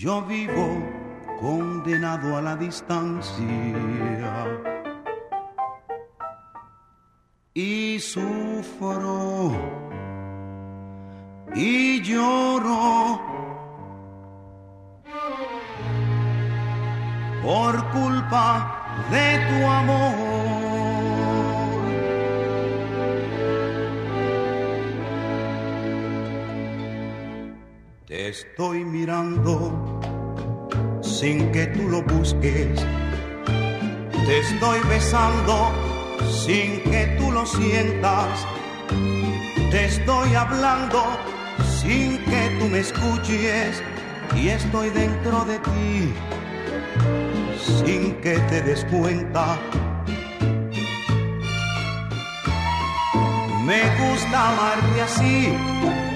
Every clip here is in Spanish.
Yo vivo condenado a la distancia y sufro y lloro por culpa de tu amor. Te estoy mirando sin que tú lo busques. Te estoy besando sin que tú lo sientas. Te estoy hablando sin que tú me escuches y estoy dentro de ti sin que te des cuenta. Me gusta amarte así.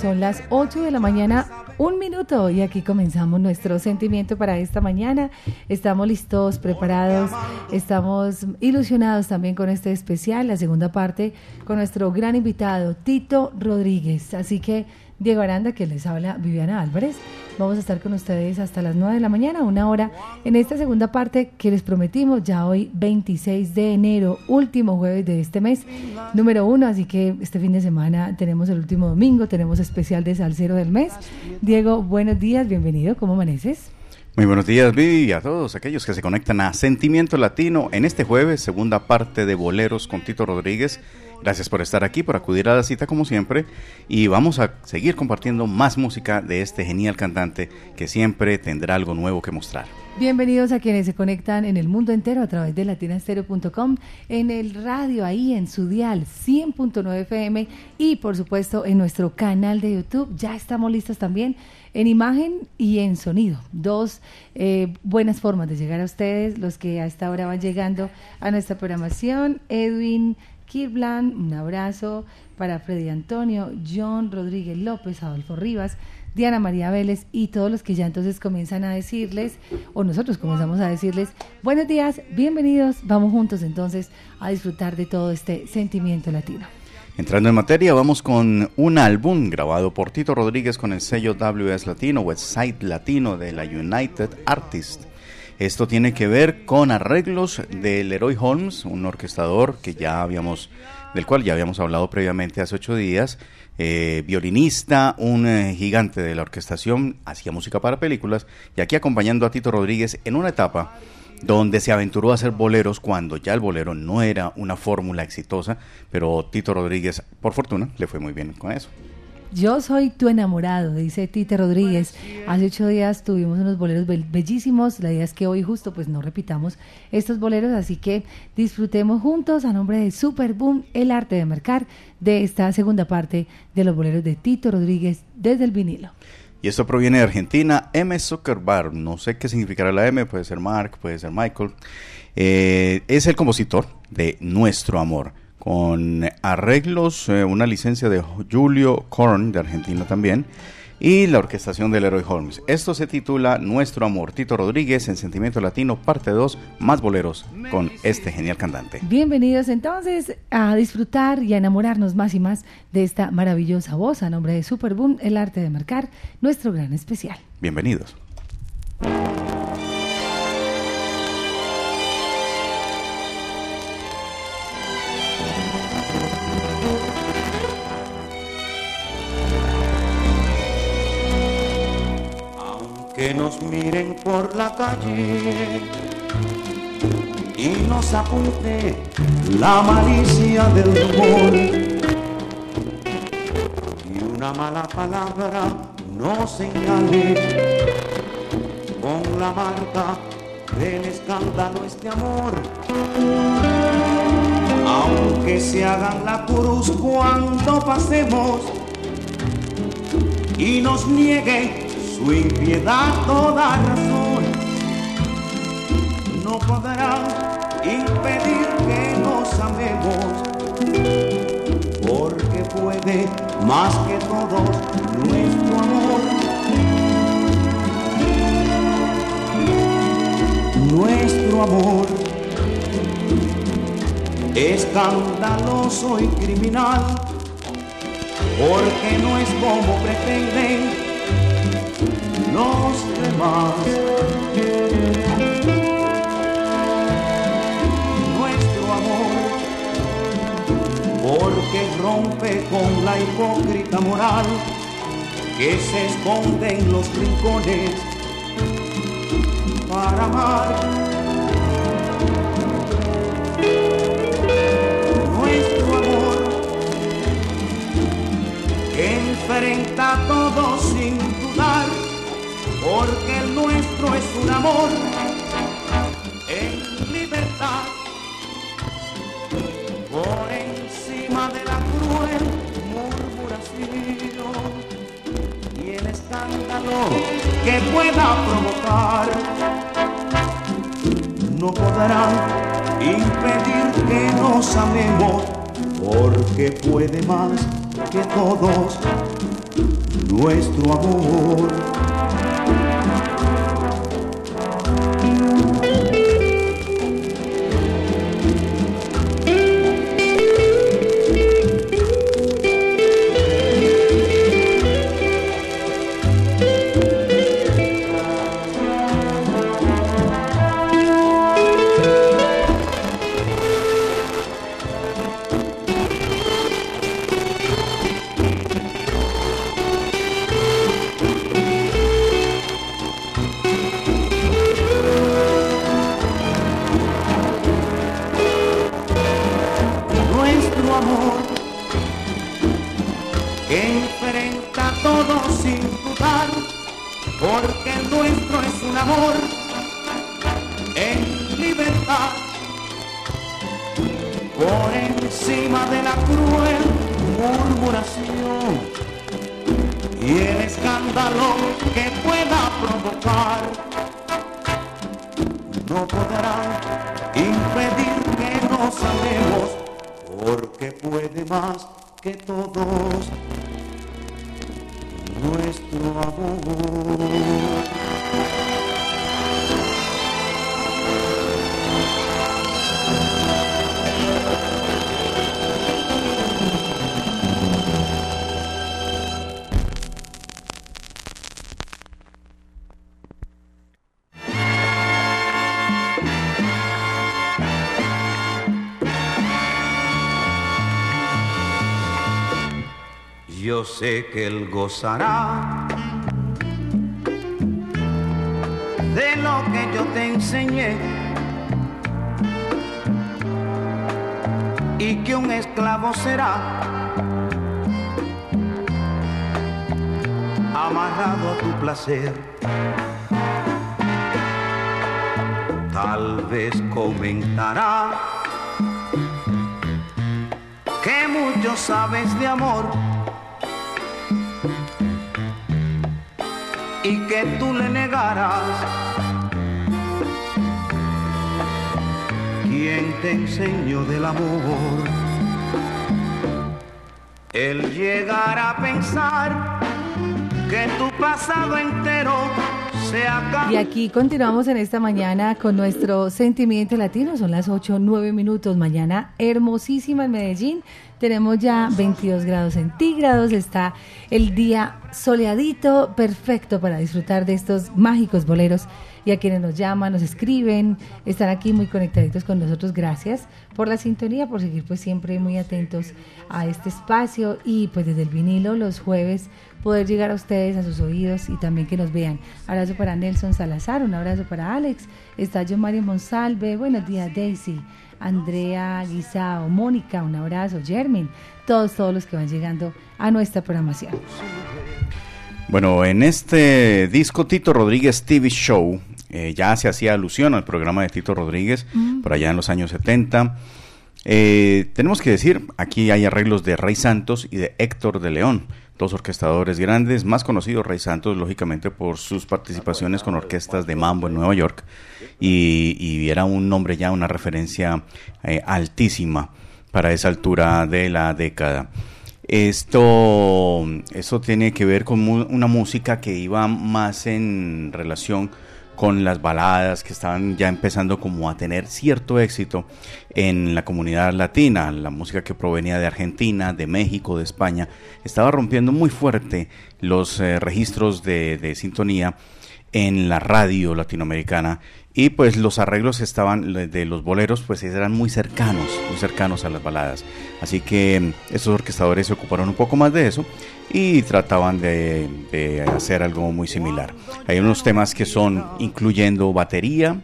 Son las 8 de la mañana, un minuto, y aquí comenzamos nuestro sentimiento para esta mañana. Estamos listos, preparados, estamos ilusionados también con este especial, la segunda parte, con nuestro gran invitado, Tito Rodríguez. Así que, Diego Aranda, que les habla Viviana Álvarez. Vamos a estar con ustedes hasta las 9 de la mañana, una hora, en esta segunda parte que les prometimos ya hoy 26 de enero, último jueves de este mes, número uno, así que este fin de semana tenemos el último domingo, tenemos especial de Salcero del mes. Diego, buenos días, bienvenido, ¿cómo amaneces? Muy buenos días, Vivi, a todos aquellos que se conectan a Sentimiento Latino en este jueves, segunda parte de Boleros con Tito Rodríguez. Gracias por estar aquí, por acudir a la cita como siempre, y vamos a seguir compartiendo más música de este genial cantante que siempre tendrá algo nuevo que mostrar. Bienvenidos a quienes se conectan en el mundo entero a través de latinastereo.com, en el radio ahí en su dial 100.9 FM y por supuesto en nuestro canal de YouTube. Ya estamos listos también en imagen y en sonido. Dos eh, buenas formas de llegar a ustedes, los que a esta hora van llegando a nuestra programación. Edwin Kirblan, un abrazo para Freddy Antonio, John Rodríguez López, Adolfo Rivas. Diana María Vélez y todos los que ya entonces comienzan a decirles, o nosotros comenzamos a decirles, buenos días, bienvenidos, vamos juntos entonces a disfrutar de todo este sentimiento latino. Entrando en materia, vamos con un álbum grabado por Tito Rodríguez con el sello WS Latino, Website Latino de la United Artists. Esto tiene que ver con arreglos de Leroy Holmes, un orquestador que ya habíamos, del cual ya habíamos hablado previamente hace ocho días, eh, violinista, un eh, gigante de la orquestación, hacía música para películas y aquí acompañando a Tito Rodríguez en una etapa donde se aventuró a hacer boleros cuando ya el bolero no era una fórmula exitosa, pero Tito Rodríguez, por fortuna, le fue muy bien con eso. Yo soy tu enamorado, dice Tite Rodríguez. Hace ocho días tuvimos unos boleros bellísimos. La idea es que hoy justo pues no repitamos estos boleros, así que disfrutemos juntos a nombre de Super Boom, el arte de marcar, de esta segunda parte de los boleros de Tito Rodríguez desde el vinilo. Y esto proviene de Argentina, M. Zuckerberg, no sé qué significará la M, puede ser Mark, puede ser Michael. Eh, es el compositor de Nuestro Amor, con arreglos, eh, una licencia de Julio Korn, de Argentina también, y la orquestación del Leroy Holmes. Esto se titula Nuestro Amor, Tito Rodríguez en Sentimiento Latino, parte 2, más boleros con este genial cantante. Bienvenidos entonces a disfrutar y a enamorarnos más y más de esta maravillosa voz a nombre de Superboom, el arte de marcar, nuestro gran especial. Bienvenidos. Que nos miren por la calle y nos apunte la malicia del humor. Y una mala palabra no señale con la marca del escándalo este amor. Aunque se hagan la cruz cuando pasemos y nos niegue su impiedad toda razón. No podrán impedir que nos amemos, porque puede más que todos nuestro amor. Nuestro amor escandaloso y criminal, porque no es como pretenden los demás. Nuestro amor, porque rompe con la hipócrita moral que se esconde en los rincones para amar enfrenta todo sin dudar, porque el nuestro es un amor en libertad, por encima de la cruel murmuración y el escándalo que pueda provocar. No podrán impedir que nos amemos, porque puede más que todos nuestro amor. Sé que él gozará de lo que yo te enseñé y que un esclavo será amarrado a tu placer. Tal vez comentará que mucho sabes de amor y que tú le negaras. ¿Quién te enseñó del amor? Él llegará a pensar que tu pasado entero. Y aquí continuamos en esta mañana con nuestro sentimiento latino. Son las 8, 9 minutos. Mañana hermosísima en Medellín. Tenemos ya 22 grados centígrados, está el día soleadito, perfecto para disfrutar de estos mágicos boleros. Y a quienes nos llaman, nos escriben, están aquí muy conectaditos con nosotros. Gracias por la sintonía, por seguir pues siempre muy atentos a este espacio y pues desde el vinilo los jueves poder llegar a ustedes, a sus oídos y también que nos vean. Abrazo para Nelson Salazar, un abrazo para Alex, está Mario Monsalve, buenos días Daisy. Andrea Guisao, Mónica, un abrazo, Germin, todos, todos los que van llegando a nuestra programación. Bueno, en este disco Tito Rodríguez TV Show eh, ya se hacía alusión al programa de Tito Rodríguez mm. por allá en los años 70. Eh, tenemos que decir, aquí hay arreglos de Rey Santos y de Héctor de León. dos orquestadores grandes, más conocido Rey Santos, lógicamente, por sus participaciones con orquestas de mambo en Nueva York, y, era un nombre ya, una referencia eh, altísima para esa altura de la década. Esto, eso tiene que ver con una música que iba más en relación con las baladas que estaban ya empezando como a tener cierto éxito en la comunidad latina, la música que provenía de Argentina, de México, de España, estaba rompiendo muy fuerte los eh, registros de, de sintonía en la radio latinoamericana y pues los arreglos estaban de los boleros pues eran muy cercanos, muy cercanos a las baladas. Así que mm, estos orquestadores se ocuparon un poco más de eso y trataban de, hacer algo muy similar. Hay unos temas que son incluyendo batería,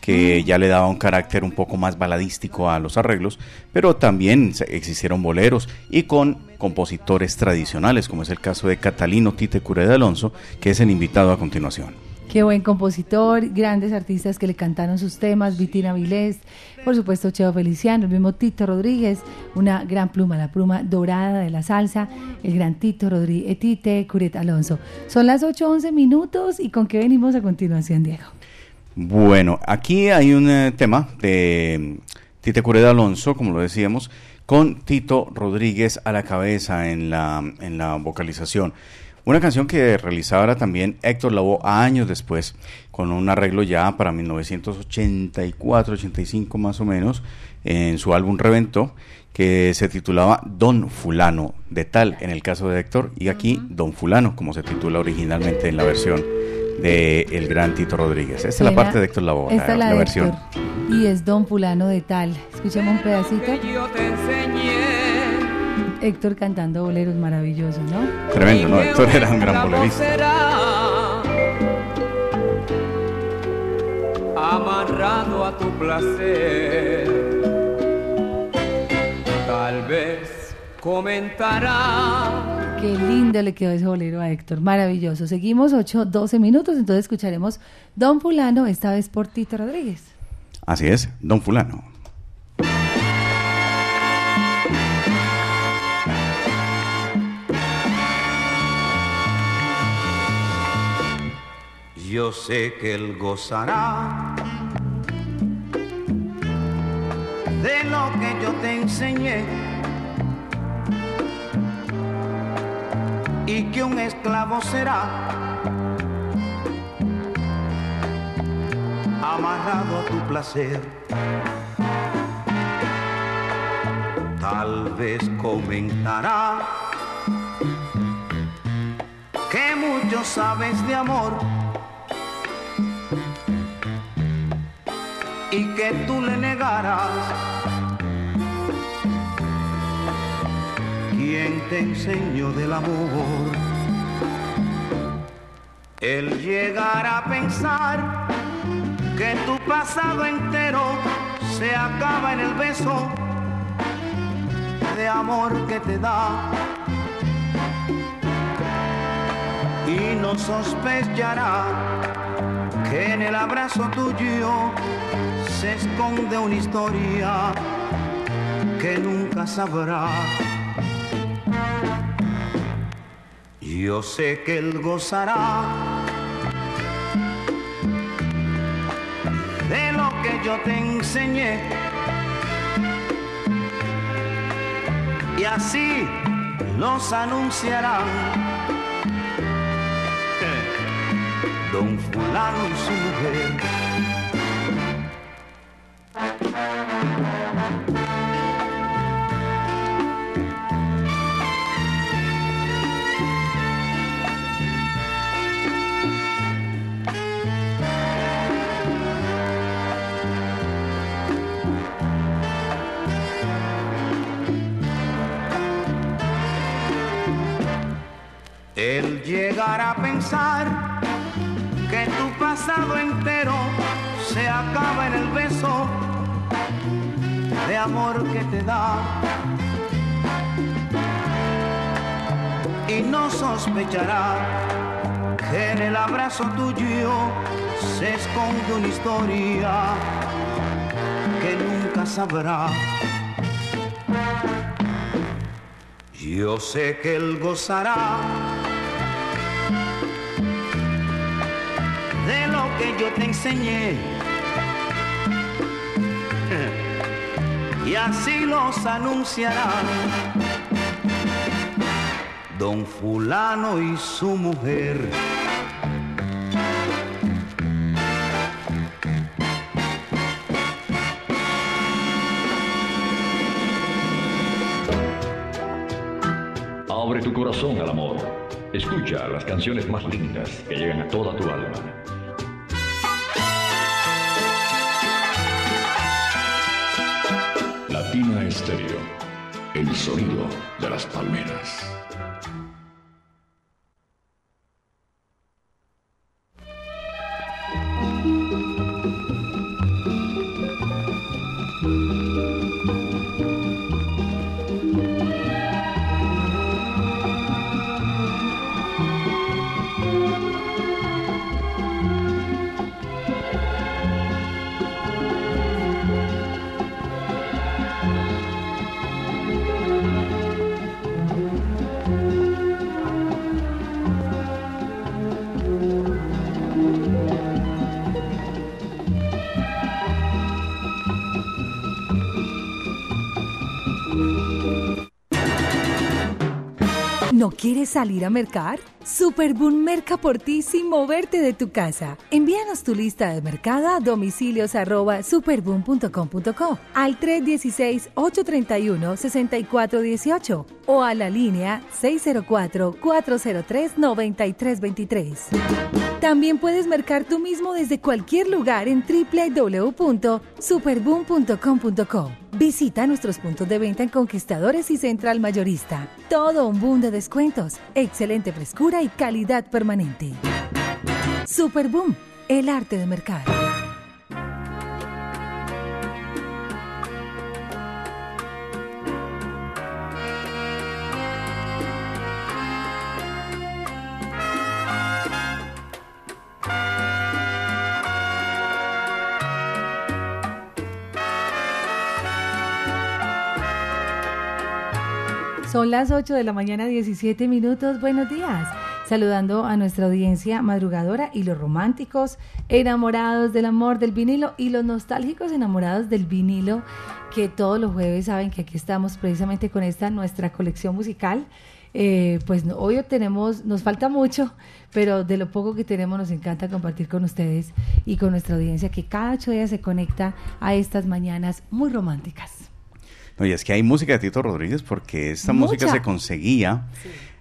que ya le daba un carácter un poco más baladístico a los arreglos, pero también existieron boleros y con compositores tradicionales, como es el caso de Catalino Tite Cure de Alonso, que es el invitado a continuación. Qué buen compositor, grandes artistas que le cantaron sus temas, Vitina Vilés, por supuesto Cheo Feliciano, el mismo Tito Rodríguez, una gran pluma, la pluma dorada de la salsa, el gran Tito Rodríguez, eh, Tite Curet Alonso. Son las 8.11 minutos y con qué venimos a continuación, Diego. Bueno, aquí hay un eh, tema de Tite Curet Alonso, como lo decíamos, con Tito Rodríguez a la cabeza en la, en la vocalización. Una canción que realizaba también Héctor Lavoe años después, con un arreglo ya para 1984-85 más o menos, en su álbum Reventó, que se titulaba Don Fulano, de tal en el caso de Héctor, y aquí Don Fulano, como se titula originalmente en la versión de el gran Tito Rodríguez. Esta es la parte de Héctor Lavoe, la, la, versión. Y es Don Fulano de tal. Escuchemos un pedacito. Héctor cantando boleros maravillosos, ¿no? Tremendo, ¿no? Héctor era un gran bolerista. Amarrado a tu placer, tal vez comentará. Qué lindo le quedó ese bolero a Héctor, maravilloso. Seguimos 8, 12 minutos, entonces escucharemos Don Fulano, esta vez por Tito Rodríguez. Así es, Don Fulano. Yo sé que él gozará de lo que yo te enseñé y que un esclavo será amarrado a tu placer. Tal vez comentará que mucho sabes de amor y que tú le negaras. ¿Quién te enseñó del amor? Él llegará a pensar que tu pasado entero se acaba en el beso de amor que te da. Y no sospechará que en el abrazo tuyo se esconde una historia que nunca sabrá. Yo sé que él gozará de lo que yo te enseñé. Y así los anunciarán. Don fulano y que tu pasado entero se acaba en el beso de amor que te da. Y no sospechará que en el abrazo tuyo se esconde una historia que nunca sabrá. Yo sé que él gozará te enseñé. Y así los anunciarán don fulano y su mujer. Abre tu corazón al amor. Escucha las canciones más lindas que llegan a toda tu alma. El sonido de las palmeras. Salir a mercar? Superboom merca por ti sin moverte de tu casa. Envíanos tu lista de mercado a domicilios arroba superboom.com.co al 316-831-6418 o a la línea 604-403-9323. También puedes mercar tú mismo desde cualquier lugar en www.superboom.com.co. Visita nuestros puntos de venta en Conquistadores y Central Mayorista. Todo un boom de descuentos, excelente frescura y calidad permanente. Superboom, el arte de mercar. Son las 8 de la mañana, 17 minutos. Buenos días. Saludando a nuestra audiencia madrugadora y los románticos enamorados del amor del vinilo y los nostálgicos enamorados del vinilo que todos los jueves saben que aquí estamos precisamente con esta nuestra colección musical. Eh, pues hoy tenemos, nos falta mucho, pero de lo poco que tenemos nos encanta compartir con ustedes y con nuestra audiencia que cada ocho días se conecta a estas mañanas muy románticas. No, y es que hay música de Tito Rodríguez porque esta Mucha. música se conseguía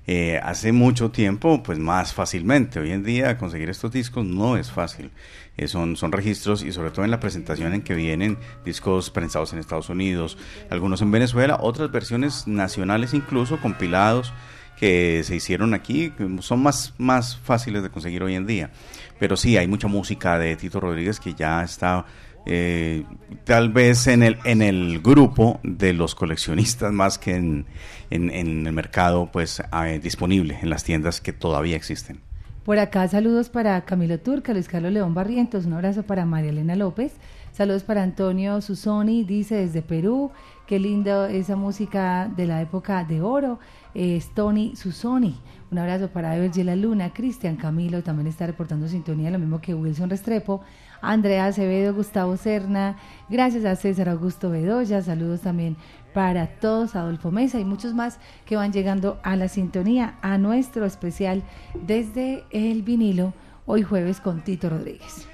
eh, hace mucho tiempo, pues más fácilmente. Hoy en día conseguir estos discos no es fácil. Eh, son, son registros y sobre todo en la presentación en que vienen discos prensados en Estados Unidos, algunos en Venezuela, otras versiones nacionales incluso, compilados que se hicieron aquí, son más, más fáciles de conseguir hoy en día. Pero sí, hay mucha música de Tito Rodríguez que ya está eh, tal vez en el, en el grupo de los coleccionistas más que en, en- el mercado pues eh, disponible en las tiendas que todavía existen. Por acá saludos para Camilo Turca, Luis Carlos León Barrientos, un abrazo para María Elena López, saludos para Antonio Susoni, dice desde Perú, qué lindo esa música de la época de oro, es Tony Susoni, un abrazo para Evergy La Luna, Cristian Camilo también está reportando sintonía, lo mismo que Wilson Restrepo, Andrea Acevedo, Gustavo Serna, gracias a César Augusto Bedoya, saludos también para todos, Adolfo Mesa y muchos más que van llegando a la sintonía, a nuestro especial desde el vinilo, hoy jueves con Tito Rodríguez.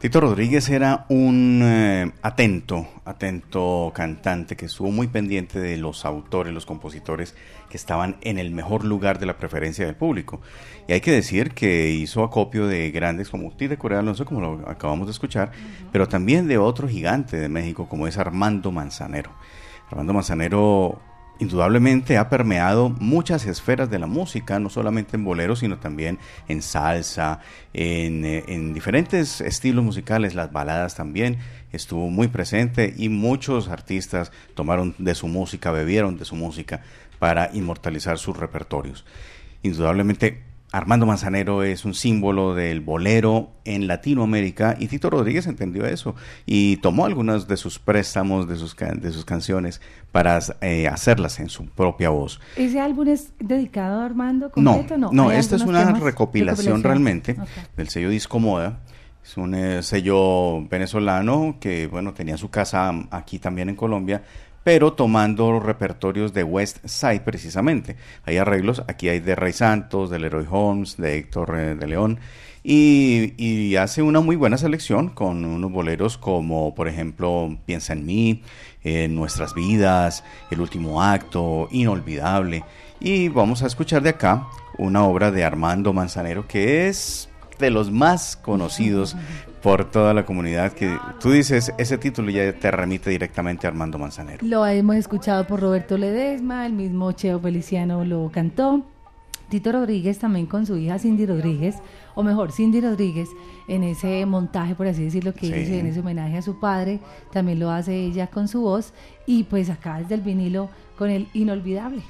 Tito Rodríguez era un eh, atento, atento cantante que estuvo muy pendiente de los autores, los compositores que estaban en el mejor lugar de la preferencia del público. Y hay que decir que hizo acopio de grandes como Tite Corea Alonso, como lo acabamos de escuchar, pero también de otro gigante de México como es Armando Manzanero. Armando Manzanero indudablemente ha permeado muchas esferas de la música, no solamente en boleros, sino también en salsa, en, eh, en diferentes estilos musicales, las baladas también, estuvo muy presente y muchos artistas tomaron de su música, bebieron de su música para inmortalizar sus repertorios. Indudablemente Armando Manzanero es un símbolo del bolero en Latinoamérica y Tito Rodríguez entendió eso y tomó algunos de sus préstamos, de sus, de sus canciones para eh, hacerlas en su propia voz. ¿Ese álbum es dedicado a Armando completo? No, no, no esta es una recopilación, realmente del sello Disco Moda. Es un eh, sello venezolano que, bueno, tenía su casa aquí también en Colombia, pero tomando repertorios de West Side precisamente. Hay arreglos, aquí hay de Rey Santos, de Leroy Holmes, de Héctor eh, de León, y, hace una muy buena selección con unos boleros como, por ejemplo, Piensa en mí, en Nuestras vidas, El último acto, Inolvidable. Y vamos a escuchar de acá una obra de Armando Manzanero que es de los más conocidos por toda la comunidad que tú dices ese título ya te remite directamente a Armando Manzanero. Lo hemos escuchado por Roberto Ledesma, el mismo Cheo Feliciano lo cantó. Tito Rodríguez también con su hija Cindy Rodríguez, o mejor, Cindy Rodríguez, en ese montaje, por así decirlo, que hizo en ese homenaje a su padre, también lo hace ella con su voz, y pues acá desde el vinilo con el inolvidable.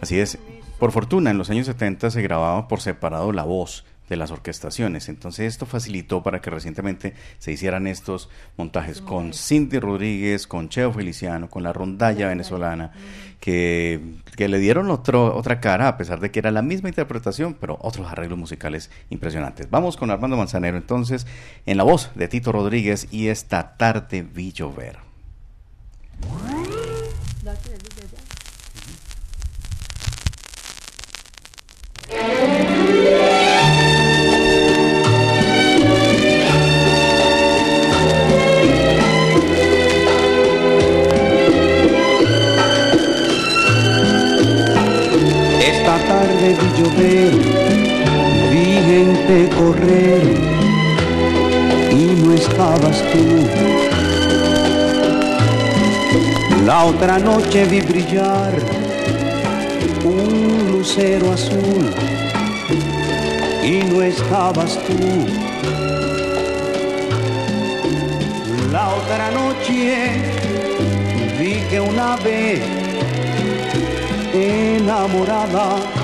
Así es, por fortuna en los años 70 se grababa por separado la voz de las orquestaciones. Entonces esto facilitó para que recientemente se hicieran estos montajes con Cindy Rodríguez, con Cheo Feliciano, con la rondalla venezolana, que, que le dieron otro, otra cara, a pesar de que era la misma interpretación, pero otros arreglos musicales impresionantes. Vamos con Armando Manzanero entonces, en la voz de Tito Rodríguez y esta tarde vi llover. Correr y no estabas tú. La otra noche vi brillar un lucero azul y no estabas tú. La otra noche vi que una ave enamorada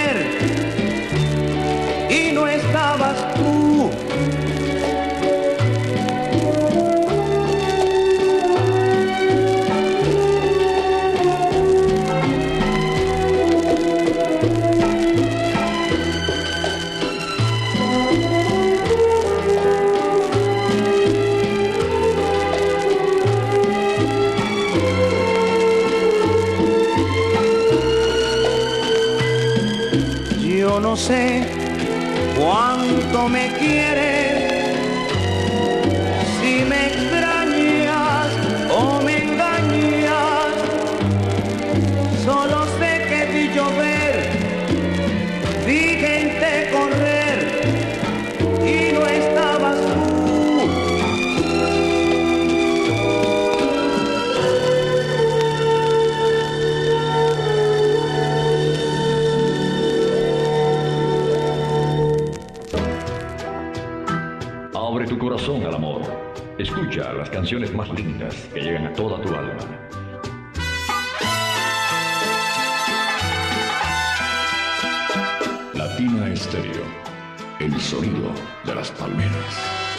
canciones más lindas que llegan a toda tu alma. Latina Estéreo, el sonido de las palmeras.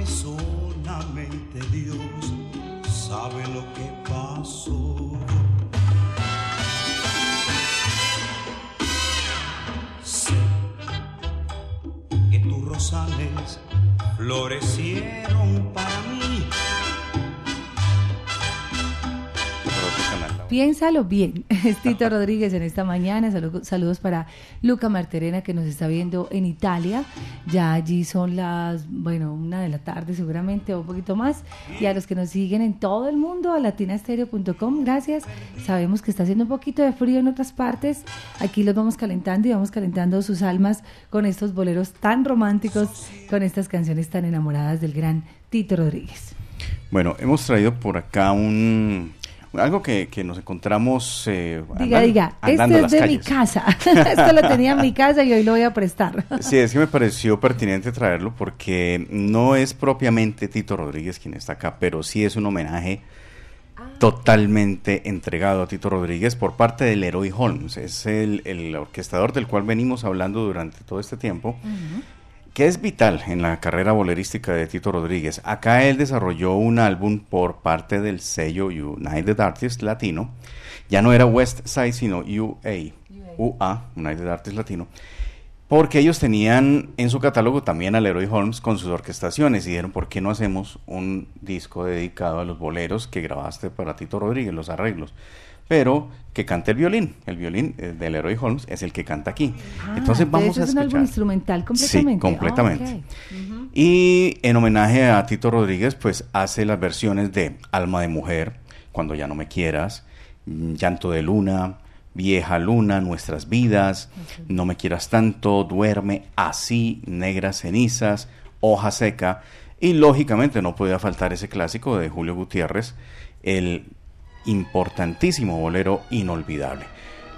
Que solamente Dios sabe lo que pasó. Sé que tus rosales florecieron Piénsalo bien. Es Tito Rodríguez en esta mañana. Salu- Saludos para Luca Marterena que nos está viendo en Italia. Ya allí son las, bueno, una de la tarde seguramente o un poquito más. Y a los que nos siguen en todo el mundo, a latinastereo.com, gracias. Sabemos que está haciendo un poquito de frío en otras partes. Aquí los vamos calentando y vamos calentando sus almas con estos boleros tan románticos, con estas canciones tan enamoradas del gran Tito Rodríguez. Bueno, hemos traído por acá un algo que, que nos encontramos eh, Diga, diga, andando este es de mi casa. Esto lo tenía en mi casa y hoy lo voy a prestar. Sí, es que me pareció pertinente traerlo porque no es propiamente Tito Rodríguez quien está acá, pero sí es un homenaje totalmente entregado a Tito Rodríguez por parte del Leroy Holmes. Es el, el orquestador del cual venimos hablando durante todo este tiempo, que es vital en la carrera bolerística de Tito Rodríguez. Acá él desarrolló un álbum por parte del sello United Artists Latino. Ya no era West Side, sino UA, UA, United Artists Latino. Porque ellos tenían en su catálogo también a Leroy Holmes con sus orquestaciones y dijeron, ¿por qué no hacemos un disco dedicado a los boleros que grabaste para Tito Rodríguez, los arreglos? Pero que cante el violín. El violín eh, de Leroy Holmes es el que canta aquí. Ah, Entonces vamos a es un álbum escuchar. instrumental completamente. Sí, completamente. Ah. Y en homenaje a Tito Rodríguez, pues hace las versiones de Alma de Mujer, Cuando ya no me quieras, mm, Llanto de Luna, Vieja Luna, Nuestras Vidas, No me quieras tanto, Duerme, Así, Negras Cenizas, Hoja Seca. Y lógicamente no podía faltar ese clásico de Julio Gutiérrez, el importantísimo bolero inolvidable.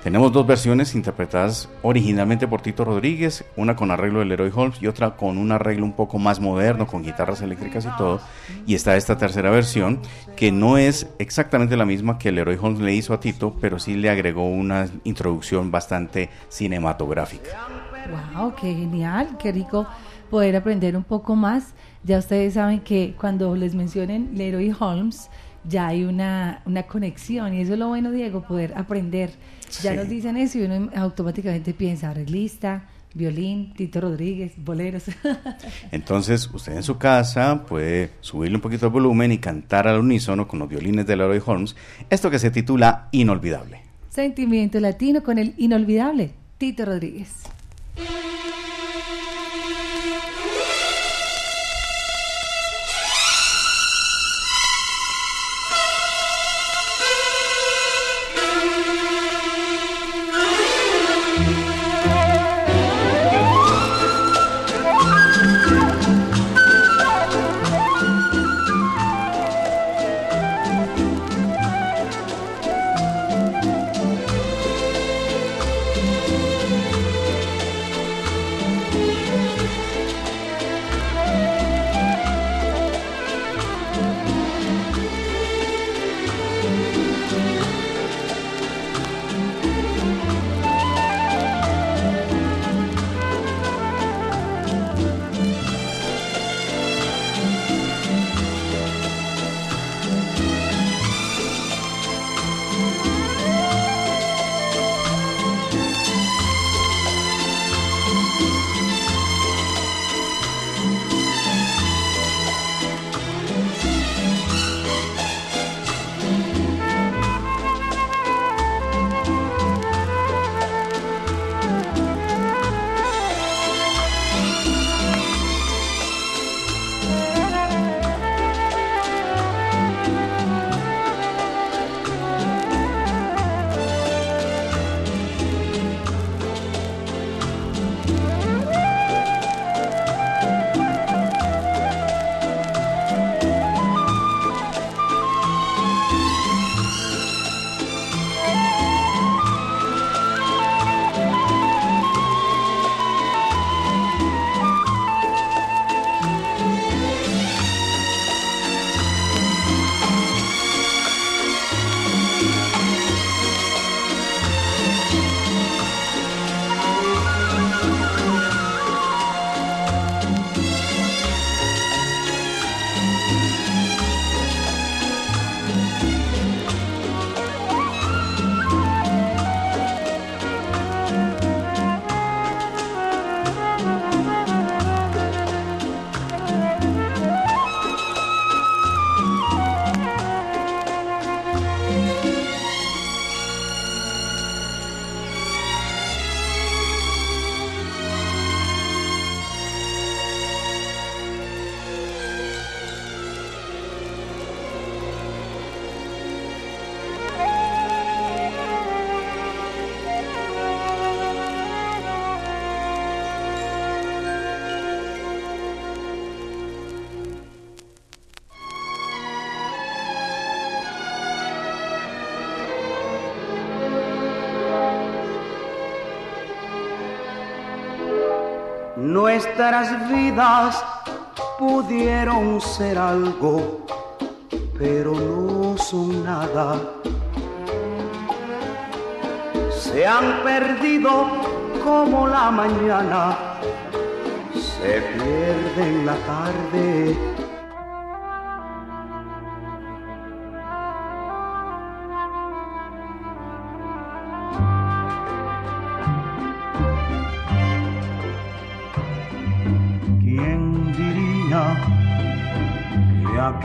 Tenemos dos versiones interpretadas originalmente por Tito Rodríguez, una con arreglo de Leroy Holmes y otra con un arreglo un poco más moderno, con guitarras eléctricas y todo. Y está esta tercera versión, que no es exactamente la misma que Leroy Holmes le hizo a Tito, pero sí le agregó una introducción bastante cinematográfica. Wow, qué genial, qué rico poder aprender un poco más. Ya ustedes saben que cuando les mencionen Leroy Holmes, ya hay una, una conexión y eso es lo bueno, Diego, poder aprender. Ya Sí. nos dicen eso y uno automáticamente piensa, arreglista, violín, Tito Rodríguez, boleros. Entonces, usted en su casa puede subirle un poquito el volumen y cantar al unísono con los violines de Leroy Holmes, esto que se titula Inolvidable. Sentimiento latino con el inolvidable Tito Rodríguez. Nuestras vidas pudieron ser algo, pero no son nada. Se han perdido como la mañana, se pierde en la tarde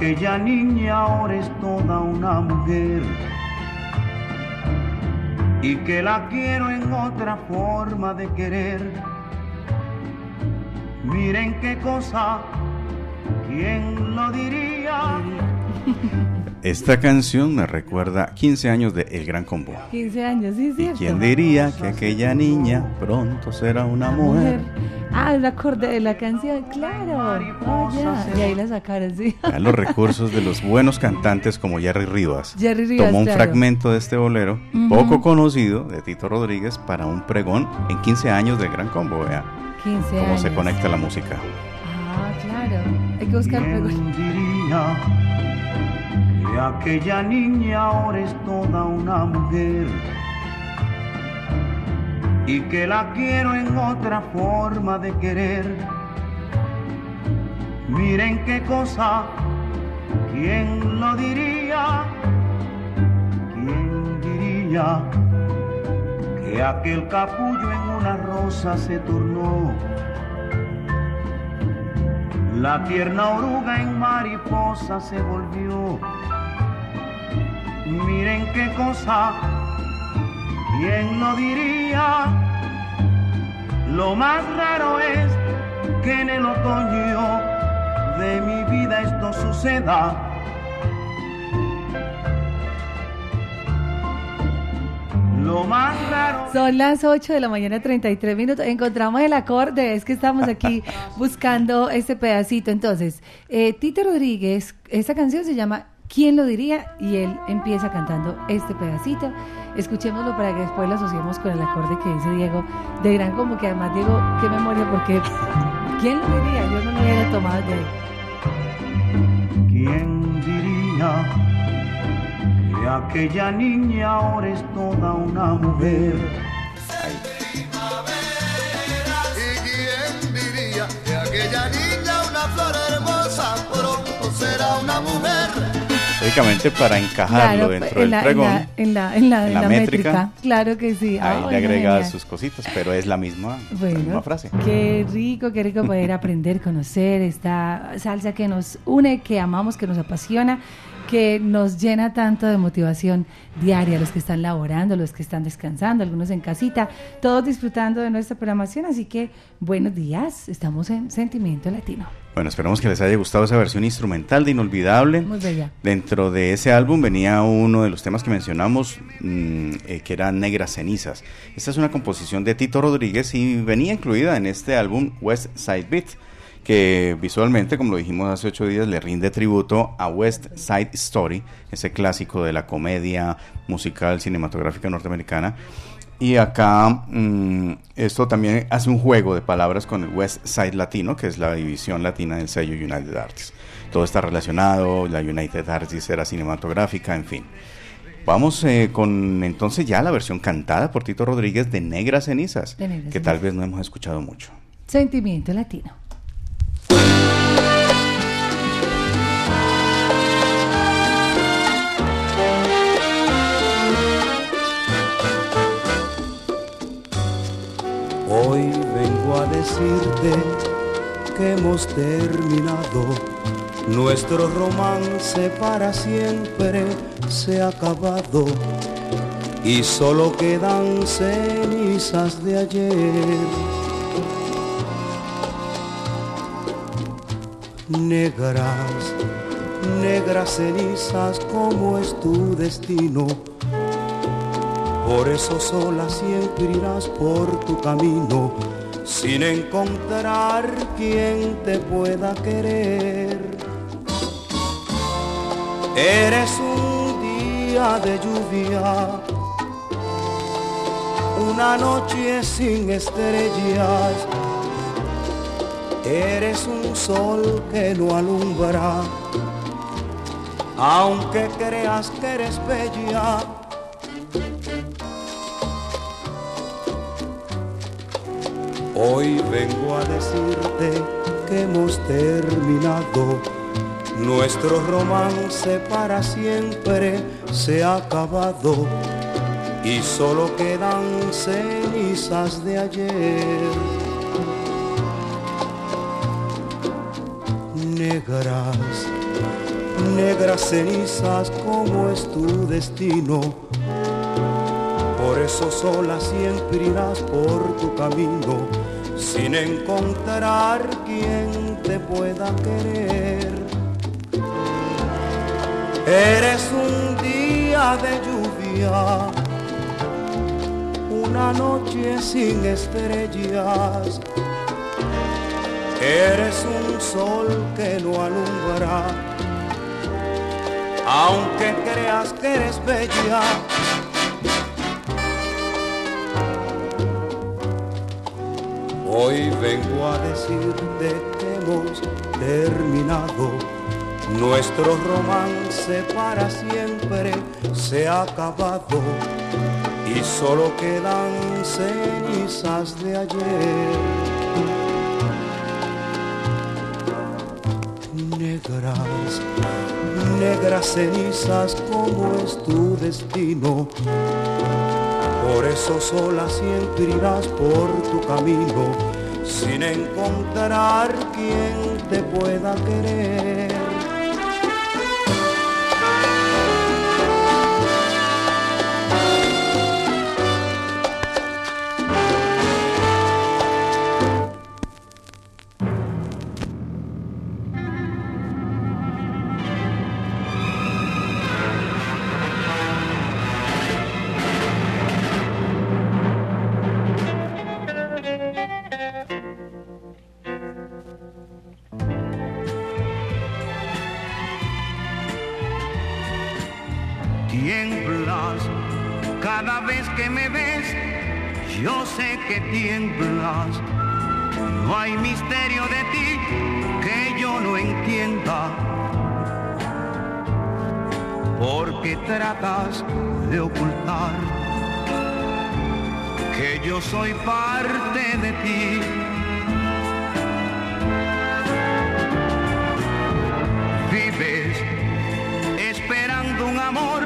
Aquella niña ahora es toda una mujer y que la quiero en otra forma de querer. Miren qué cosa, ¿quién lo diría? Esta canción me recuerda 15 años de El Gran Combo. 15 años, sí, sí. ¿Quién diría que aquella niña pronto será una mujer? Ah, el acorde de la canción, claro. Oh, ya. Y ahí la sacaron, sí. los recursos de los buenos cantantes como Jerry Rivas. Jerry Rivas tomó un fragmento de este bolero, poco conocido, de Tito Rodríguez, para un pregón en 15 años del Gran Combo. Vea 15 cómo se conecta la música. Ah, claro. Hay que buscar pregón. Aquella niña ahora es toda una mujer? y que la quiero en otra forma de querer. Miren qué cosa, ¿quién lo diría? ¿Quién diría que aquel capullo en una rosa se tornó? La tierna oruga en mariposa se volvió. Miren qué cosa, ¿Quién lo diría? Lo más raro es que en el otoño de mi vida esto suceda. Lo más raro. Son las 8 de la mañana, 33 minutos. Encontramos el acorde, es que estamos aquí buscando este pedacito. Entonces, eh, Tito Rodríguez, esta canción se llama ¿Quién lo diría? Y él empieza cantando este pedacito. Escuchémoslo para que después lo asociemos con el acorde que dice Diego de Gran Como, que además Diego, qué memoria, porque ¿quién lo diría? Yo no me hubiera tomado de ahí. ¿Quién diría que aquella niña ahora es toda una mujer? ¿Y quién diría que aquella niña, una flor hermosa, pronto será una mujer? Para encajarlo dentro del pregón. En la, en la, métrica. Claro que sí. Ahí le agrega sus cositas, pero es la misma, frase. Qué rico, qué rico poder aprender, conocer esta salsa que nos une, que amamos, que nos apasiona que nos llena tanto de motivación diaria, los que están laborando, los que están descansando, algunos en casita, todos disfrutando de nuestra programación. Así que buenos días, estamos en Sentimiento Latino. Bueno, esperamos que les haya gustado esa versión instrumental de Inolvidable. Muy bella. Dentro de ese álbum venía uno de los temas que mencionamos, mm, eh, que era Negras Cenizas. Esta es una composición de Tito Rodríguez y venía incluida en este álbum West Side Beat que visualmente, como lo dijimos hace ocho días, le rinde tributo a West Side Story, ese clásico de la comedia musical cinematográfica norteamericana. Y acá mm, esto también hace un juego de palabras con el West Side Latino, que es la división latina del sello United Artists. Todo está relacionado, la United Artists era cinematográfica, en fin. Vamos eh, con entonces ya la versión cantada por Tito Rodríguez de Negras Cenizas, que tal vez no hemos escuchado mucho. Sentimiento Latino. Hoy vengo a decirte que hemos terminado. Nuestro romance para siempre se ha acabado y solo quedan cenizas de ayer. Negras, negras cenizas como es tu destino por eso sola siempre irás por tu camino, sin encontrar quien te pueda querer. Eres un día de lluvia, una noche sin estrellas, Eres un sol que no alumbra, aunque creas que eres bella. Hoy vengo a decirte que hemos terminado. Nuestro romance para siempre se ha acabado y solo quedan cenizas de ayer. Negras, negras cenizas como es tu destino. Por eso sola siempre irás por tu camino sin encontrar quien te pueda querer. Eres un día de lluvia, una noche sin estrellas. Eres un sol que no alumbra, aunque creas que eres bella. Hoy vengo a decirte que hemos terminado. Nuestro romance para siempre se ha acabado y solo quedan cenizas de ayer. Negras, negras cenizas como es tu destino. Por eso sola siempre irás por tu camino sin encontrar quien te pueda querer. De ti. Vives esperando un amor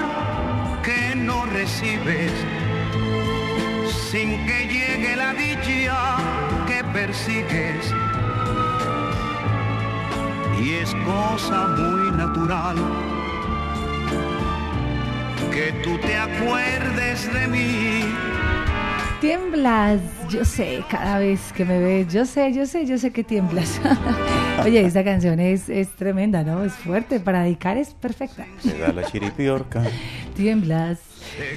que no recibes, sin que llegue la dicha que persigues. Y es cosa muy natural que tú te acuerdes de mí. Tiemblas, yo sé, cada vez que me ves, yo sé, yo sé, yo sé que tiemblas. Oye, esta canción es, es tremenda, ¿no? Es fuerte, para dedicar es perfecta. Se da la chiripiorca. Tiemblas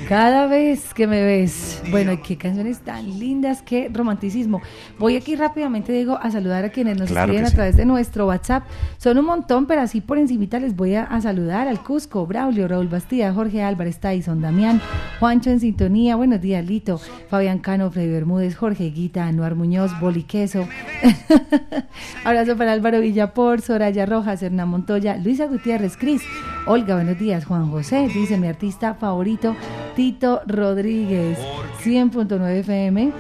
cada vez que me ves. Bueno, qué canciones tan lindas, qué romanticismo. Voy aquí rápidamente, Diego, a saludar a quienes nos Claro escriben a sí. través de nuestro WhatsApp. Son un montón, pero así por encimita les voy a, a saludar al Cusco, Braulio, Raúl Bastida, Jorge Álvarez, Tyson, Damián, Juancho en sintonía, buenos días, Lito, Fabián Cano, Freddy Bermúdez, Jorge Guita, Anuar Muñoz, Boli Queso. Abrazo para Álvaro Villapor, Soraya Rojas, Hernán Montoya, Luisa Gutiérrez, Cris, Olga, buenos días, Juan José, dice mi artista favorito, Tito Rodríguez, 100.9 FM.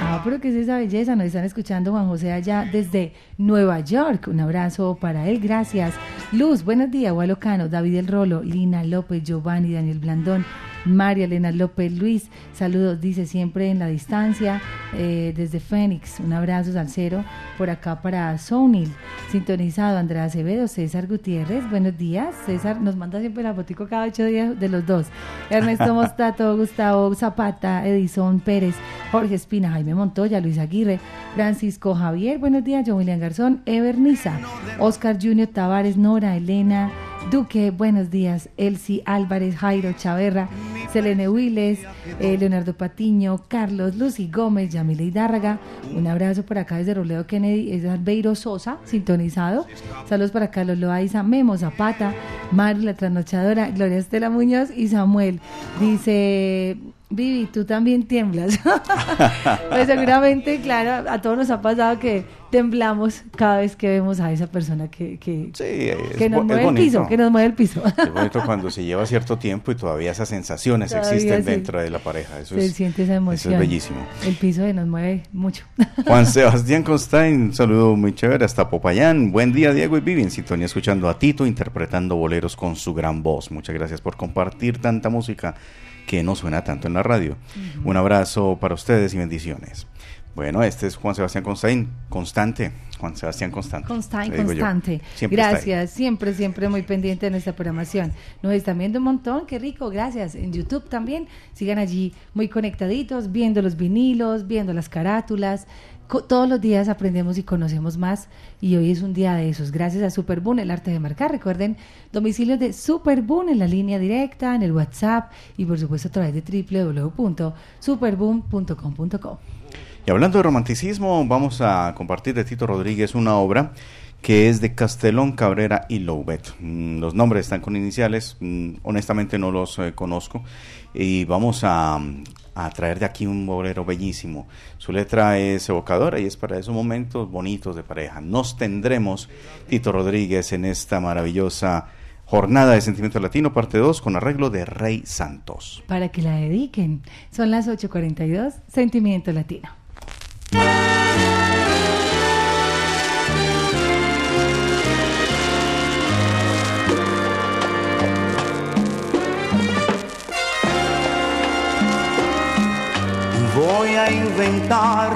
Ah, pero ¿qué es esa belleza? Nos están escuchando Juan José allá desde Nueva York. Un abrazo para él, gracias. Luz, buenos días, Gualocano, David El Rolo, Lina López, Giovanni, Daniel Blandón. María Elena López Luis, saludos, dice siempre en la distancia, eh, desde Fénix, un abrazo salcero por acá para Sonil, sintonizado Andrea Acevedo, César Gutiérrez, buenos días, César nos manda siempre la botico cada ocho días de los dos, Ernesto Mostato, Gustavo Zapata, Edison Pérez, Jorge Espina, Jaime Montoya, Luis Aguirre, Francisco Javier, buenos días, John William Garzón, Everniza, Oscar Junior Tavares, Nora, Elena, Duque, buenos días. Elsie Álvarez, Jairo Chaverra, Selene Wiles, eh, Leonardo Patiño, Carlos, Lucy Gómez, Yamile Hidárraga. Un abrazo por acá desde Robledo Kennedy, es Albeiro Sosa, sintonizado. Saludos para Carlos Loaiza, Memo Zapata, Mario la trasnochadora, Gloria Estela Muñoz y Samuel. Dice Vivi, tú también tiemblas. pues seguramente, claro, a todos nos ha pasado que temblamos cada vez que vemos a esa persona que, que, que nos mueve el piso, que nos mueve el piso. es bonito cuando se lleva cierto tiempo y todavía esas sensaciones existen dentro de la pareja. Eso se es, siente esa emoción. Eso es bellísimo. El piso nos mueve mucho. Juan Sebastián Constain, un saludo muy chévere hasta Popayán. Buen día, Diego y Vivi, en sintonía escuchando a Tito interpretando boleros con su gran voz. Muchas gracias por compartir tanta música que no suena tanto en la radio. Un abrazo para ustedes y bendiciones. Bueno, este es Juan Sebastián Constain, constante. Juan Sebastián Constante. Constante, constante. Gracias, siempre, siempre muy pendiente de nuestra programación. Nos están viendo un montón, qué rico, gracias. En YouTube también, sigan allí muy conectaditos, viendo los vinilos, viendo las carátulas. Todos los días aprendemos y conocemos más y hoy es un día de esos. Gracias a Superboom, el arte de marcar. Recuerden, domicilios de Superboom en la línea directa, en el WhatsApp y por supuesto a través de www.superboom.com.co. Y hablando de romanticismo, vamos a compartir de Tito Rodríguez una obra que es de Castelón, Cabrera y Loubet. Mm, los nombres están con iniciales, mm, honestamente no los eh, conozco. Y vamos a, traer de aquí un bolero bellísimo. Su letra es evocadora y es para esos momentos bonitos de pareja. Nos tendremos, Tito Rodríguez, en esta maravillosa jornada de Sentimiento Latino, parte 2, con arreglo de Rey Santos. Para que la dediquen. Son las 8.42, Sentimiento Latino. Voy a inventar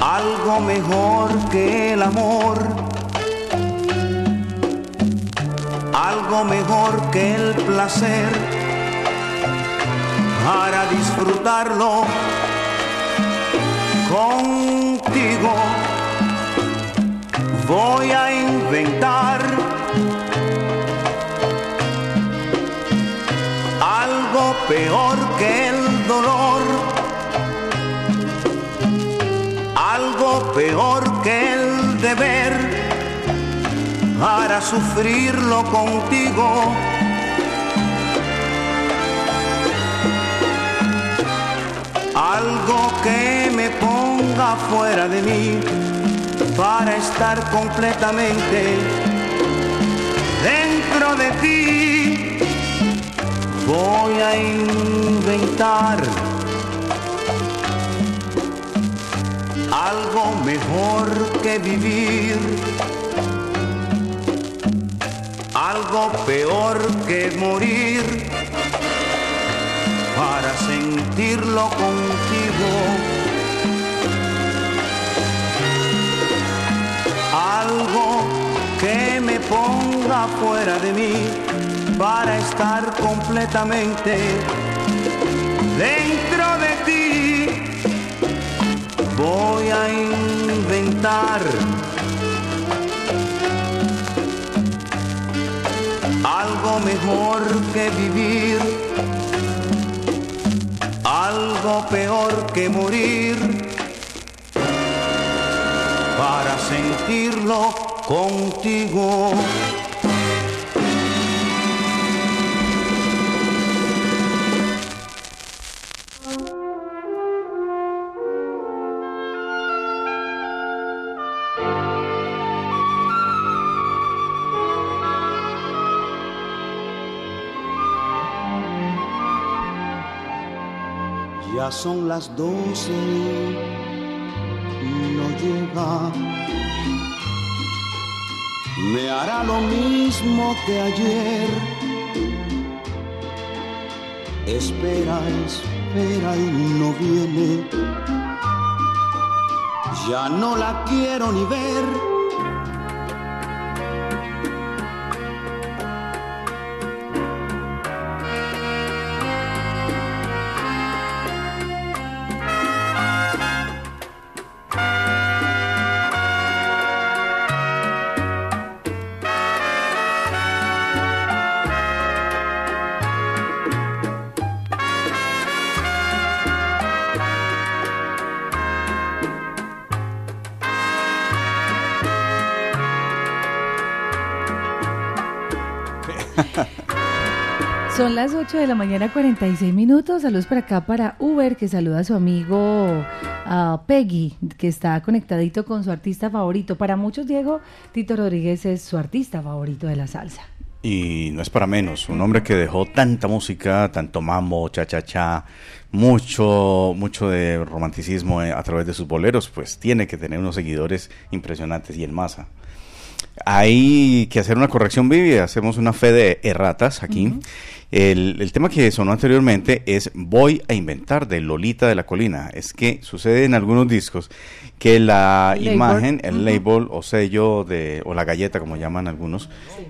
algo mejor que el amor, algo mejor que el placer para disfrutarlo contigo. Voy a inventar peor que el dolor, algo peor que el deber para sufrirlo contigo algo que me ponga fuera de mí para estar completamente dentro de ti. Voy a inventar algo mejor que vivir, algo peor que morir para sentirlo contigo. Algo que me ponga fuera de mí para estar completamente dentro de ti. Voy a inventar algo mejor que vivir algo peor que morir para sentirlo contigo. Son las doce no llega. Me hará lo mismo que ayer. Espera, espera y no viene. Ya no la quiero ni ver Son las 8 de la mañana, 46 minutos. Saludos para acá para Uber, que saluda a su amigo Peggy, que está conectadito con su artista favorito. Para muchos, Diego, Tito Rodríguez es su artista favorito de la salsa. Y no es para menos, un hombre que dejó tanta música, tanto mambo, cha-cha-cha, mucho, mucho de romanticismo eh, a través de sus boleros, pues tiene que tener unos seguidores impresionantes y en masa. Hay que hacer una corrección, Vivi, hacemos una fe de erratas aquí. el, el, tema que sonó anteriormente es Voy a inventar de Lolita de la Colina. Es que sucede en algunos discos que la imagen, el label o sello de, o la galleta, como llaman algunos,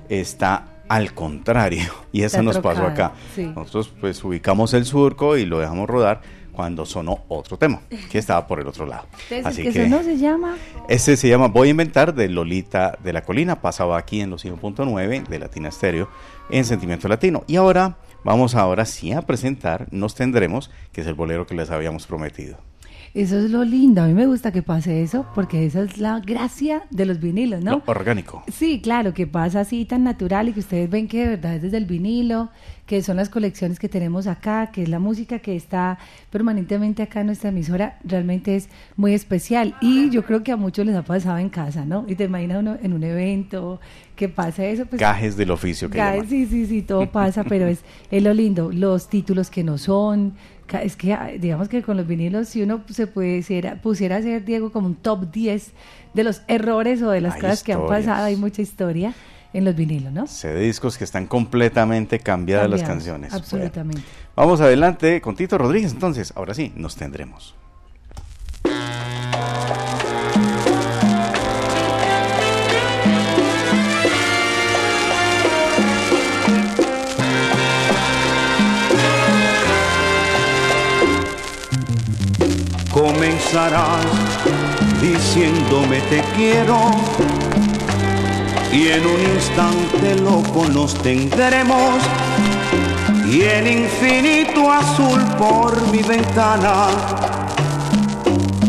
está al contrario. Y eso nos pasó acá. Nosotros pues ubicamos el surco y lo dejamos rodar cuando sonó otro tema que estaba por el otro lado. Así que, no se llama. Ese se llama Voy a inventar de Lolita de la Colina. Pasaba aquí en los 100.9 de Latina Estéreo en Sentimiento Latino. Y ahora vamos ahora sí a presentar Nos Tendremos, que es el bolero que les habíamos prometido. Eso es lo lindo. A mí me gusta que pase eso porque esa es la gracia de los vinilos, ¿no? orgánico. Sí, claro, que pasa así tan natural y que ustedes ven que de verdad es desde el vinilo, que son las colecciones que tenemos acá, que es la música que está permanentemente acá en nuestra emisora, realmente es muy especial. Y yo creo que a muchos les ha pasado en casa, ¿no? Y te imaginas uno en un evento que pasa eso. Pues, Gajes del oficio que gajes, Sí, sí, sí, todo pasa, pero es, es lo lindo. Los títulos que no son, es que digamos que con los vinilos, si uno se pusiera, pusiera a hacer, Diego, como un top 10 de los errores o de las cosas que han pasado, hay mucha historia en los vinilos, ¿no? Sé de discos que están completamente cambiadas las canciones. Absolutamente. vamos adelante con Tito Rodríguez, entonces, ahora sí, nos tendremos. Diciéndome te quiero y en un instante loco nos tendremos y el infinito azul por mi ventana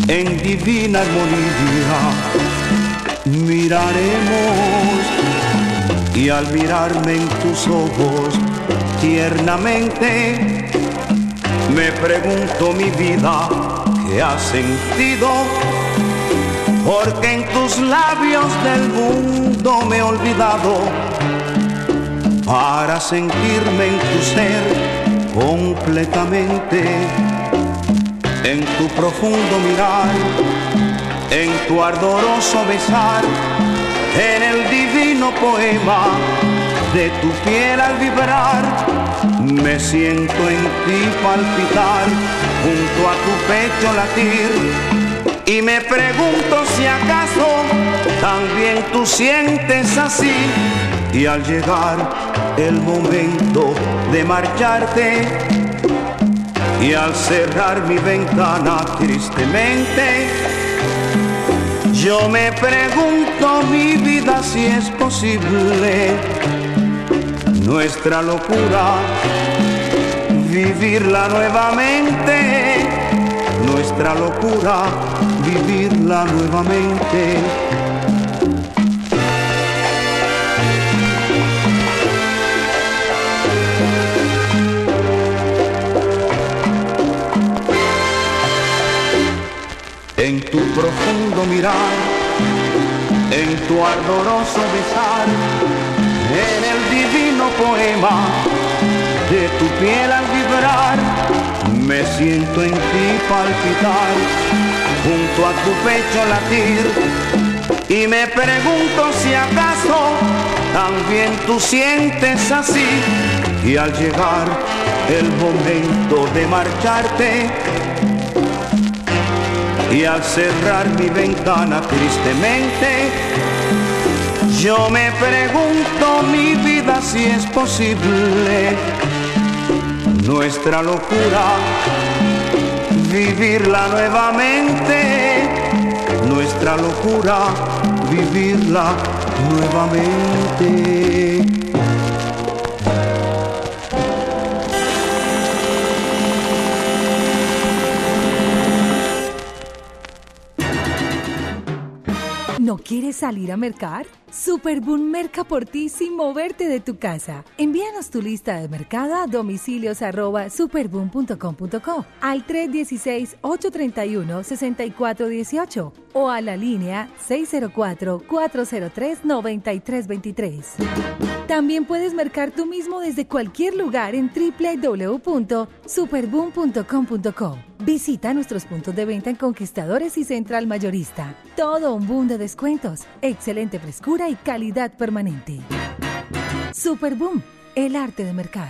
en divina armonía miraremos y al mirarme en tus ojos tiernamente me pregunto mi vida que has sentido, porque en tus labios del mundo me he olvidado para sentirme en tu ser completamente, en tu profundo mirar, en tu ardoroso besar, en el divino poema de tu piel al vibrar, me siento en ti palpitar, junto a tu pecho latir, y me pregunto si acaso también tú sientes así, y al llegar el momento de marcharte, y al cerrar mi ventana tristemente, yo me pregunto mi vida si es posible nuestra locura, vivirla nuevamente, nuestra locura, vivirla nuevamente. En tu profundo mirar, en tu ardoroso besar, en el divino poema de tu piel al vibrar, me siento en ti palpitar, junto a tu pecho latir, y me pregunto si acaso también tú sientes así, y al llegar el momento de marcharte, y al cerrar mi ventana tristemente, yo me pregunto mi vida si es posible nuestra locura, vivirla nuevamente, nuestra locura, vivirla nuevamente. ¿No quieres salir a mercar? Superboom merca por ti sin moverte de tu casa. Envíanos tu lista de mercado a domicilios arroba superboom.com.co al 316-831-6418 o a la línea 604-403-9323. También puedes mercar tú mismo desde cualquier lugar en www.superboom.com.co. Visita nuestros puntos de venta en Conquistadores y Central Mayorista. Todo un boom de descuentos, excelente frescura y calidad permanente. Superboom, el arte de mercar.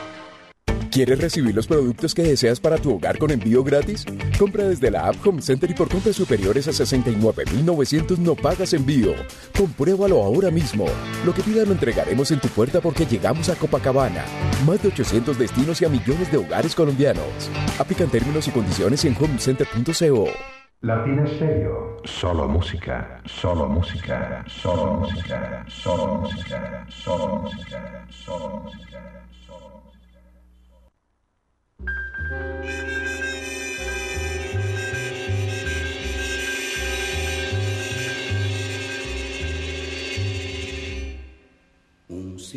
¿Quieres recibir los productos que deseas para tu hogar con envío gratis? Compra desde la app Home Center y por compras superiores a 69.900 no pagas envío. Compruébalo ahora mismo. Lo que pidas lo entregaremos en tu puerta porque llegamos a Copacabana. Más de 800 destinos y a millones de hogares colombianos. Aplican términos y condiciones en homecenter.co. Latina Stereo. Solo música, solo música, solo música, solo música, solo música, solo música. Un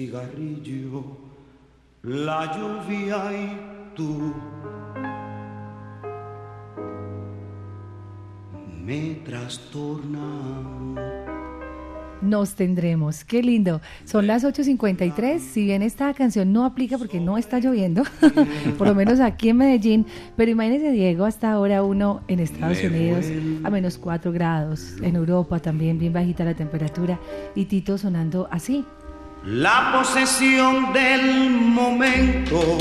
cigarrillo, la lluvia y tú me trastornan. Nos tendremos, qué lindo. Son las 8.53, si bien esta canción no aplica porque no está lloviendo, por lo menos aquí en Medellín, pero imagínese Diego, hasta ahora uno en Estados Unidos a menos 4 grados, en Europa también bien bajita la temperatura y Tito sonando así. La posesión del momento.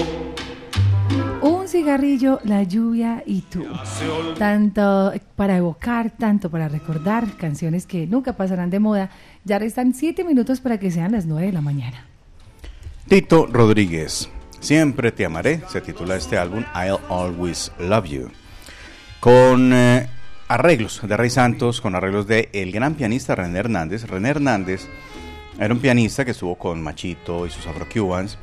Un cigarrillo, la lluvia y tú. Tanto para evocar, tanto para recordar canciones que nunca pasarán de moda. Ya restan siete minutos para que sean las nueve de la mañana. Tito Rodríguez, Siempre te amaré, se titula este álbum I'll Always Love You. Con eh, arreglos de Rey Santos, con arreglos de el gran pianista René Hernández. René Hernández era un pianista que estuvo con Machito y sus Afro-Cubans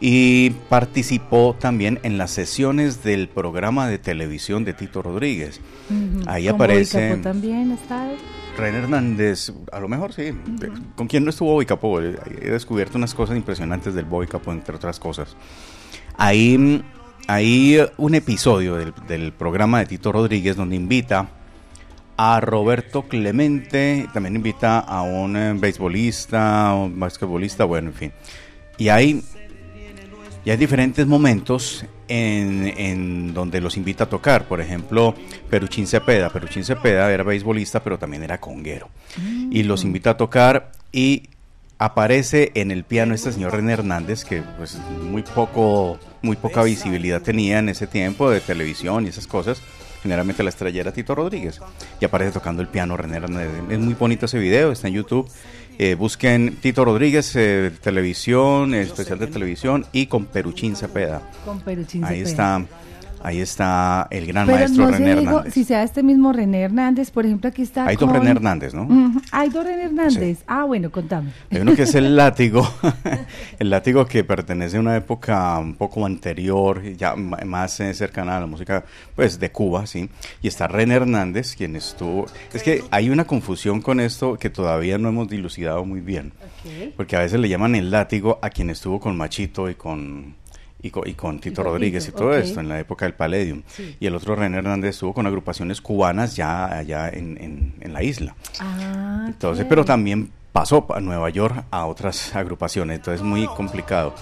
y participó también en las sesiones del programa de televisión de Tito Rodríguez. Ujú. Ahí Con aparece también estado. René Hernández, a lo mejor sí. ¿Con quién no estuvo Bobby Capó? He descubierto unas cosas impresionantes del Bobby Capó, entre otras cosas. Ahí hay un episodio del, del programa de Tito Rodríguez donde invita a Roberto Clemente, también invita a un eh, beisbolista, un basquetbolista, bueno, en fin. Y hay, y hay diferentes momentos en, en donde los invita a tocar. Por ejemplo, Peruchín Cepeda. Peruchín Cepeda era beisbolista, pero también era conguero. Y los invita a tocar y aparece en el piano este señor René Hernández, que pues muy poco, muy poca visibilidad tenía en ese tiempo de televisión y esas cosas. Generalmente la estrella era Tito Rodríguez. Y aparece tocando el piano René Hernández. Es muy bonito ese video, está en YouTube. Eh, busquen Tito Rodríguez, eh, televisión, eh, especial de televisión y con Peruchín Cepeda. Con Peruchín Ahí Cepeda. está, ahí está el gran Pero maestro no René digo, Hernández. si sea este mismo René Hernández, por ejemplo, aquí está. Hay dos con- René Hernández, ¿no? Ujú, Hay dos René Hernández. Ah, bueno, contame. Hay uno que es el látigo, el látigo que pertenece a una época un poco anterior, ya más eh, cercana a la música pues de Cuba, sí. Y está René Hernández, quien estuvo. Es que hay una confusión con esto que todavía no hemos dilucidado muy bien, porque a veces le llaman el látigo a quien estuvo con Machito y con y con, y con Tito Rodríguez y todo esto en la época del Palladium. Sí. Y el otro René Hernández estuvo con agrupaciones cubanas ya allá en, en- en la isla. Ah, Entonces, pero también pasó a Nueva York a otras agrupaciones, entonces muy complicado.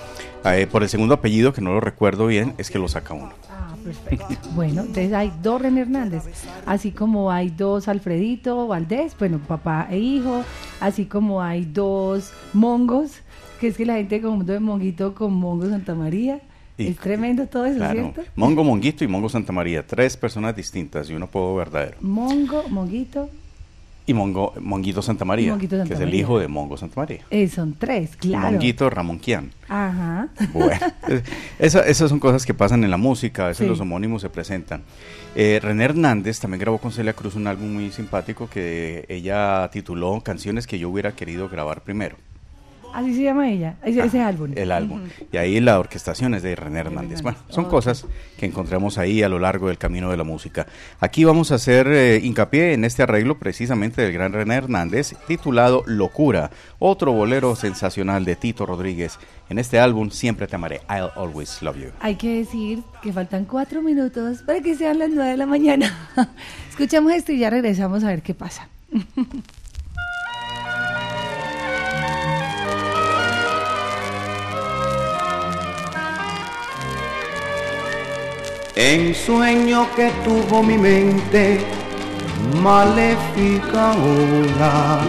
Eh, por el segundo apellido, que no lo recuerdo bien, es que lo saca uno. Ah, perfecto. Bueno, entonces hay dos René Hernández, así como hay dos Alfredito Valdés, bueno, papá e hijo, así como hay dos Mongos, que es que la gente confunde de Monguito con Mongo Santa María. Y- es tremendo todo eso, Claro, ¿cierto? Mongo Monguito y Mongo Santa María, tres personas distintas y un apodo verdadero. Mongo, Monguito Y Mongo, Monguito Santa María, Monguito Santa que es el María. hijo de Mongo Santa María. Eh, son tres, claro. Monguito Ramón Quian. Ajá. Bueno, eh, esa- esas son cosas que pasan en la música, a veces Sí. los homónimos se presentan. Eh, René Hernández también grabó con Celia Cruz un álbum muy simpático que ella tituló Canciones que yo hubiera querido grabar primero. Así se llama ella, ese, ese álbum. El álbum. Y ahí la orquestación es de René Hernández. Bueno, son cosas que encontramos ahí a lo largo del camino de la música. Aquí vamos a hacer eh, hincapié en este arreglo precisamente del gran René Hernández titulado Locura, otro bolero sensacional de Tito Rodríguez. En este álbum Siempre te amaré, I'll always love you. Hay que decir que faltan cuatro minutos para que sean las nueve de la mañana. Escuchamos esto y ya regresamos a ver qué pasa. En sueño que tuvo mi mente, maléfica hora.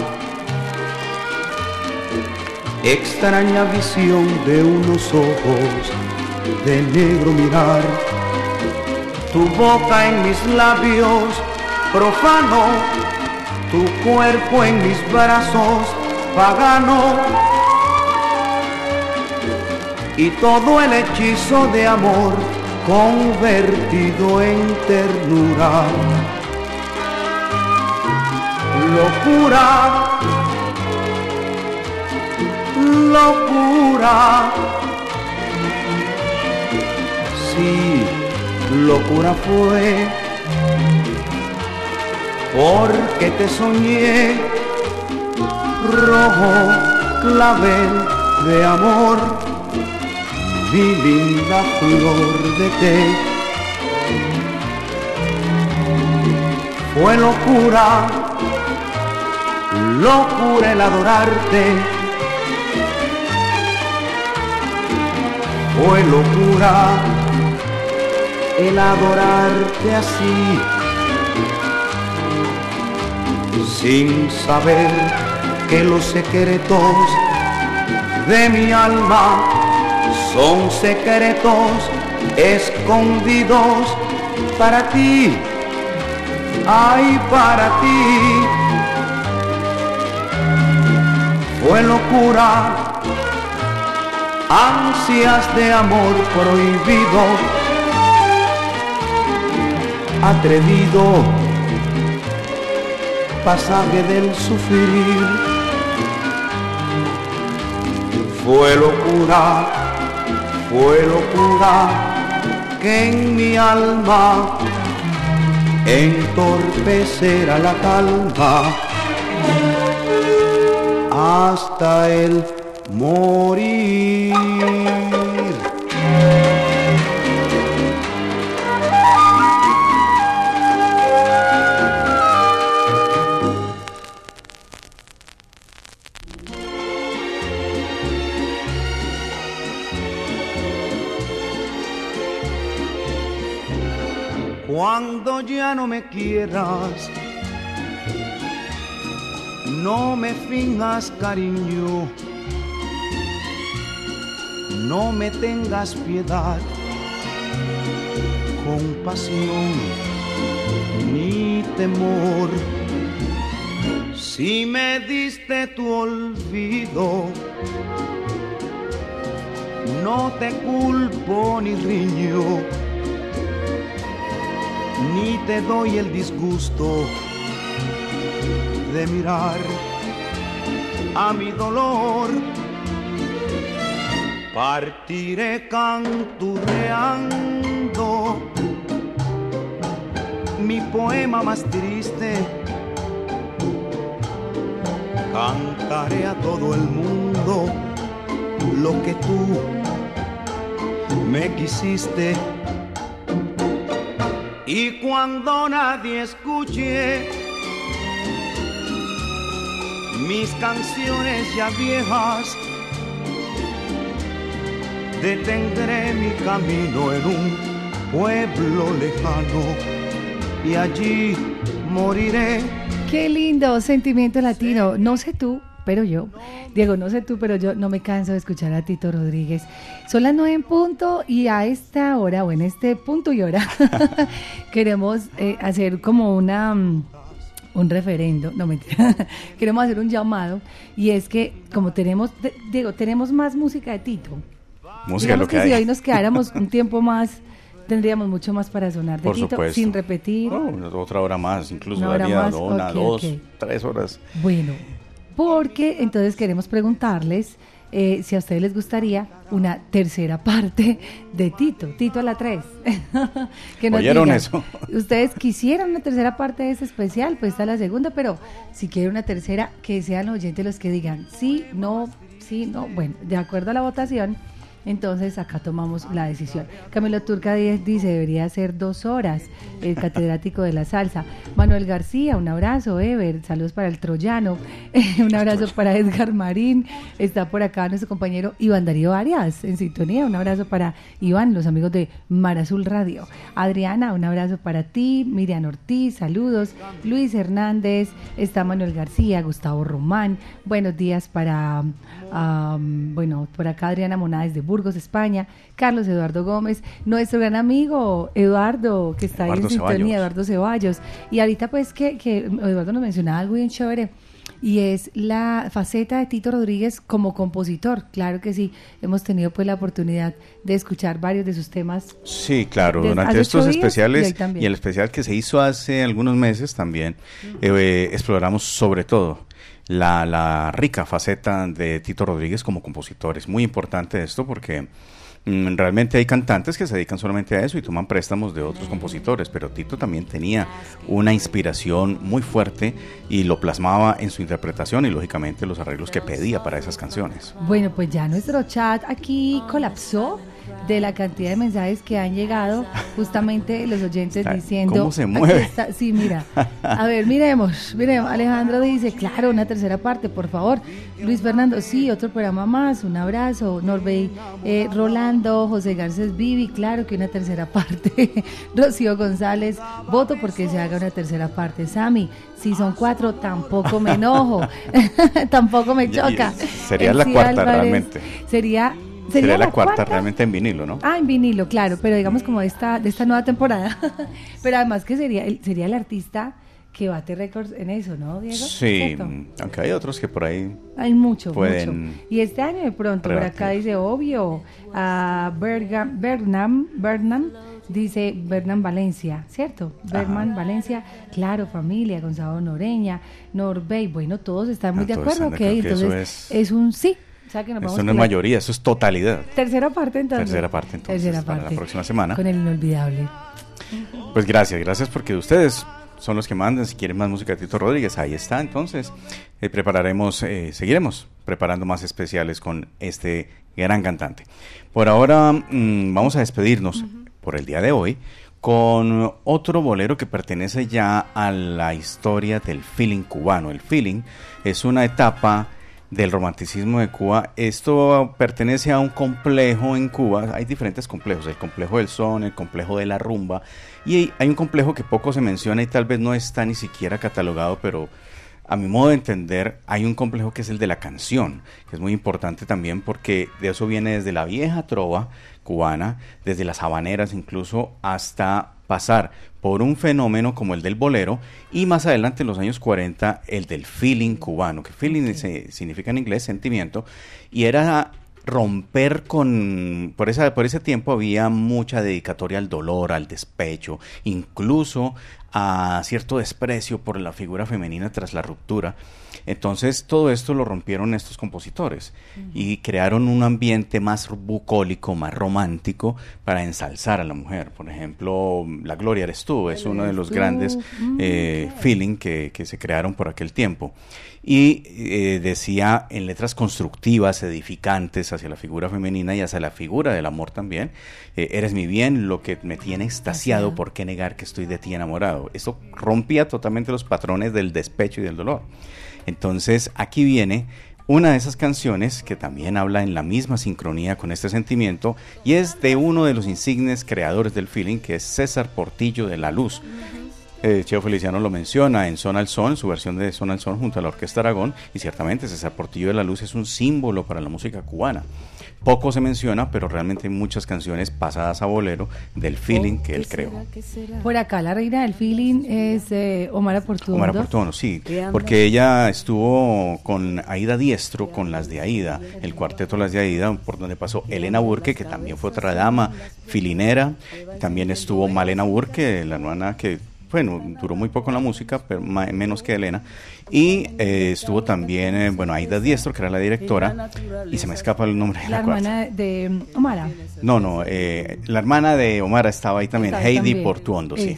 Extraña visión de unos ojos de negro mirar. Tu boca en mis labios, profano. Tu cuerpo en mis brazos, pagano. Y todo el hechizo de amor convertido en ternura. Locura, locura. Sí, locura fue porque te soñé rojo clavel de amor mi linda flor de té. Fue locura, locura el adorarte. Fue locura el adorarte así, sin saber que los secretos de mi alma son secretos escondidos para ti, ay para ti. Fue locura, ansias de amor prohibido, atrevido, pasaje del sufrir. Fue locura fue locura que en mi alma entorpecerá la calma hasta el morir. No me quieras, no me finjas cariño, no me tengas piedad, compasión ni temor. Si me diste tu olvido, no te culpo ni riño ni te doy el disgusto de mirar a mi dolor. Partiré canturreando mi poema más triste. Cantaré a todo el mundo lo que tú me quisiste. Y cuando nadie escuche mis canciones ya viejas, detendré mi camino en un pueblo lejano y allí moriré. Qué lindo sentimiento latino. No sé tú, pero yo. Diego, no sé tú, pero yo no me canso de escuchar a Tito Rodríguez. Son las nueve en punto y a esta hora, o en este punto y hora, queremos eh, hacer como una, mm, un referendo, no mentira, queremos hacer un llamado y es que como tenemos, digo, tenemos más música de Tito. Música lo que, si hoy nos quedáramos un tiempo más, tendríamos mucho más para sonar de Tito sin repetir. otra hora más, incluso daría una, dos, tres horas. Bueno, porque entonces queremos preguntarles eh, si a ustedes les gustaría una tercera parte de Tito, Tito a la 3. que ¿Oyeron eso? Ustedes quisieran una tercera parte de ese especial, pues está la segunda, pero si quieren una tercera, que sean los oyentes los que digan sí, no, sí, no. Bueno, de acuerdo a la votación, entonces acá tomamos la decisión. Camilo Turca dice, debería ser dos horas, el catedrático de la salsa. Manuel García, un abrazo, Ever, saludos para el troyano, un abrazo para Edgar Marín, está por acá nuestro compañero Iván Darío Arias en sintonía, un abrazo para Iván, los amigos de Mar Azul Radio. Adriana, un abrazo para ti, Miriam Ortiz, saludos, Luis Hernández, está Manuel García, Gustavo Román, buenos días para, bueno, por acá Adriana Monades de Burgos, España, Carlos Eduardo Gómez, nuestro gran amigo Eduardo, que está ahí en sintonía, Eduardo Ceballos. Y ahorita pues que, que Eduardo nos mencionaba algo bien chévere y es la faceta de Tito Rodríguez como compositor. Claro que sí, hemos tenido pues la oportunidad de escuchar varios de sus temas. Sí, claro, durante estos especiales y, el especial que se hizo hace algunos meses también, eh, exploramos sobre todo la, la rica faceta de Tito Rodríguez como compositor. Es muy importante esto porque mm, realmente hay cantantes que se dedican solamente a eso y toman préstamos de otros compositores, pero Tito también tenía una inspiración muy fuerte y lo plasmaba en su interpretación y lógicamente los arreglos que pedía para esas canciones. Bueno, pues ya nuestro chat aquí colapsó de la cantidad de mensajes que han llegado justamente los oyentes diciendo cómo se mueve. sí mira. A ver miremos miremos. Alejandro dice claro una tercera parte por favor. Luis Fernando sí otro programa más un abrazo. Norbey eh, Rolando José Garcés Vivi claro que una tercera parte. Rocío González voto porque se haga una tercera parte. Sami si son cuatro tampoco me enojo. Tampoco me choca. sería la cuarta realmente. sería Sería, la, cuarta, realmente en vinilo, ¿no? Ah, en vinilo, claro, pero digamos como de esta, de esta nueva temporada. pero además que sería el, sería el artista que bate récords en eso, ¿no, Diego? Sí, aunque hay otros que por ahí. Hay mucho, mucho. Y este año de pronto, por acá dice, obvio, a Bernam, Bernam, dice Bernam Valencia, ¿cierto? Berman Valencia, claro, familia, Gonzalo Noreña, Norbey, bueno, todos están muy ah, de acuerdo, ok, entonces es un sí eso no es mayoría, eso es totalidad. Tercera parte entonces. Tercera parte entonces. Tercera parte. Para la próxima semana. Con el inolvidable. Pues gracias, gracias porque ustedes son los que mandan. Si quieren más música de Tito Rodríguez, ahí está. Entonces, eh, prepararemos, eh, seguiremos preparando más especiales con este gran cantante. Por ahora, mm, vamos a despedirnos por el día de hoy con otro bolero que pertenece ya a la historia del feeling cubano. El feeling es una etapa del romanticismo de Cuba. Esto pertenece a un complejo en Cuba. Hay diferentes complejos, el complejo del son, el complejo de la rumba. Y hay un complejo que poco se menciona y tal vez no está ni siquiera catalogado, pero a mi modo de entender, hay un complejo que es el de la canción, que es muy importante también porque de eso viene desde la vieja trova cubana, desde las habaneras incluso, hasta pasar por un fenómeno como el del bolero y más adelante en los años 40 el del feeling cubano, que feeling significa en inglés sentimiento, y era romper con por esa por ese tiempo había mucha dedicatoria al dolor, al despecho, incluso a cierto desprecio por la figura femenina tras la ruptura. Entonces todo esto lo rompieron estos compositores y crearon un ambiente más bucólico, más romántico para ensalzar a la mujer. Por ejemplo, La Gloria eres tú es uno de los grandes eh, feeling que, que se crearon por aquel tiempo. Y eh, decía en letras constructivas, edificantes hacia la figura femenina y hacia la figura del amor también, eh, eres mi bien, lo que me tiene extasiado, ¿por qué negar que estoy de ti enamorado? Eso rompía totalmente los patrones del despecho y del dolor. Entonces aquí viene una de esas canciones que también habla en la misma sincronía con este sentimiento y es de uno de los insignes creadores del feeling que es César Portillo de la Luz. Eh, Cheo Feliciano lo menciona en Zona al Son, su versión de Zona al Son junto a la Orquesta Aragón, y ciertamente César Portillo de la Luz es un símbolo para la música cubana. Poco se menciona, pero realmente hay muchas canciones pasadas a bolero del feeling que él creó. Por acá la reina del feeling es eh, Omar Portuondo. Omar Portuondo, sí, porque ella estuvo con Aida Diestro, con las de Aida, el cuarteto Las de Aida, por donde pasó Elena Burke, que también fue otra dama filinera, también estuvo Malena Burke, la hermana que bueno, duró muy poco en la música, pero menos que Elena. Y eh, estuvo también, eh, bueno, Aida Diestro, que era la directora, y se me escapa el nombre. La, hermana de Omara. No, no, eh, la hermana de Omara estaba ahí también, Heidi Portuondo, sí.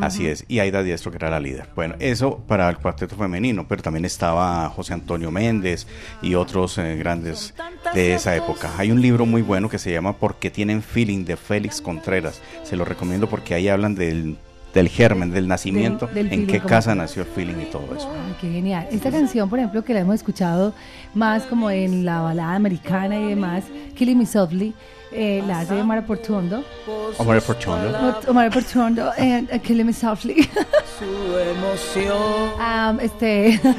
Así es, y Aida Diestro, que era la líder. Bueno, eso para el cuarteto femenino, pero también estaba José Antonio Méndez y otros grandes de esa época. Hay un libro muy bueno que se llama Porque tienen feeling de Félix Contreras. Se lo recomiendo porque ahí hablan del del germen, del nacimiento, en qué casa nació el feeling y todo eso. qué genial. Esta canción, por ejemplo, que la hemos escuchado más como en la balada americana y demás, Killing Me Softly, eh, la hace Omar Portuondo. Omar Portuondo. Omar Portuondo, and uh, Killing Me Softly. Su emoción. Um, este...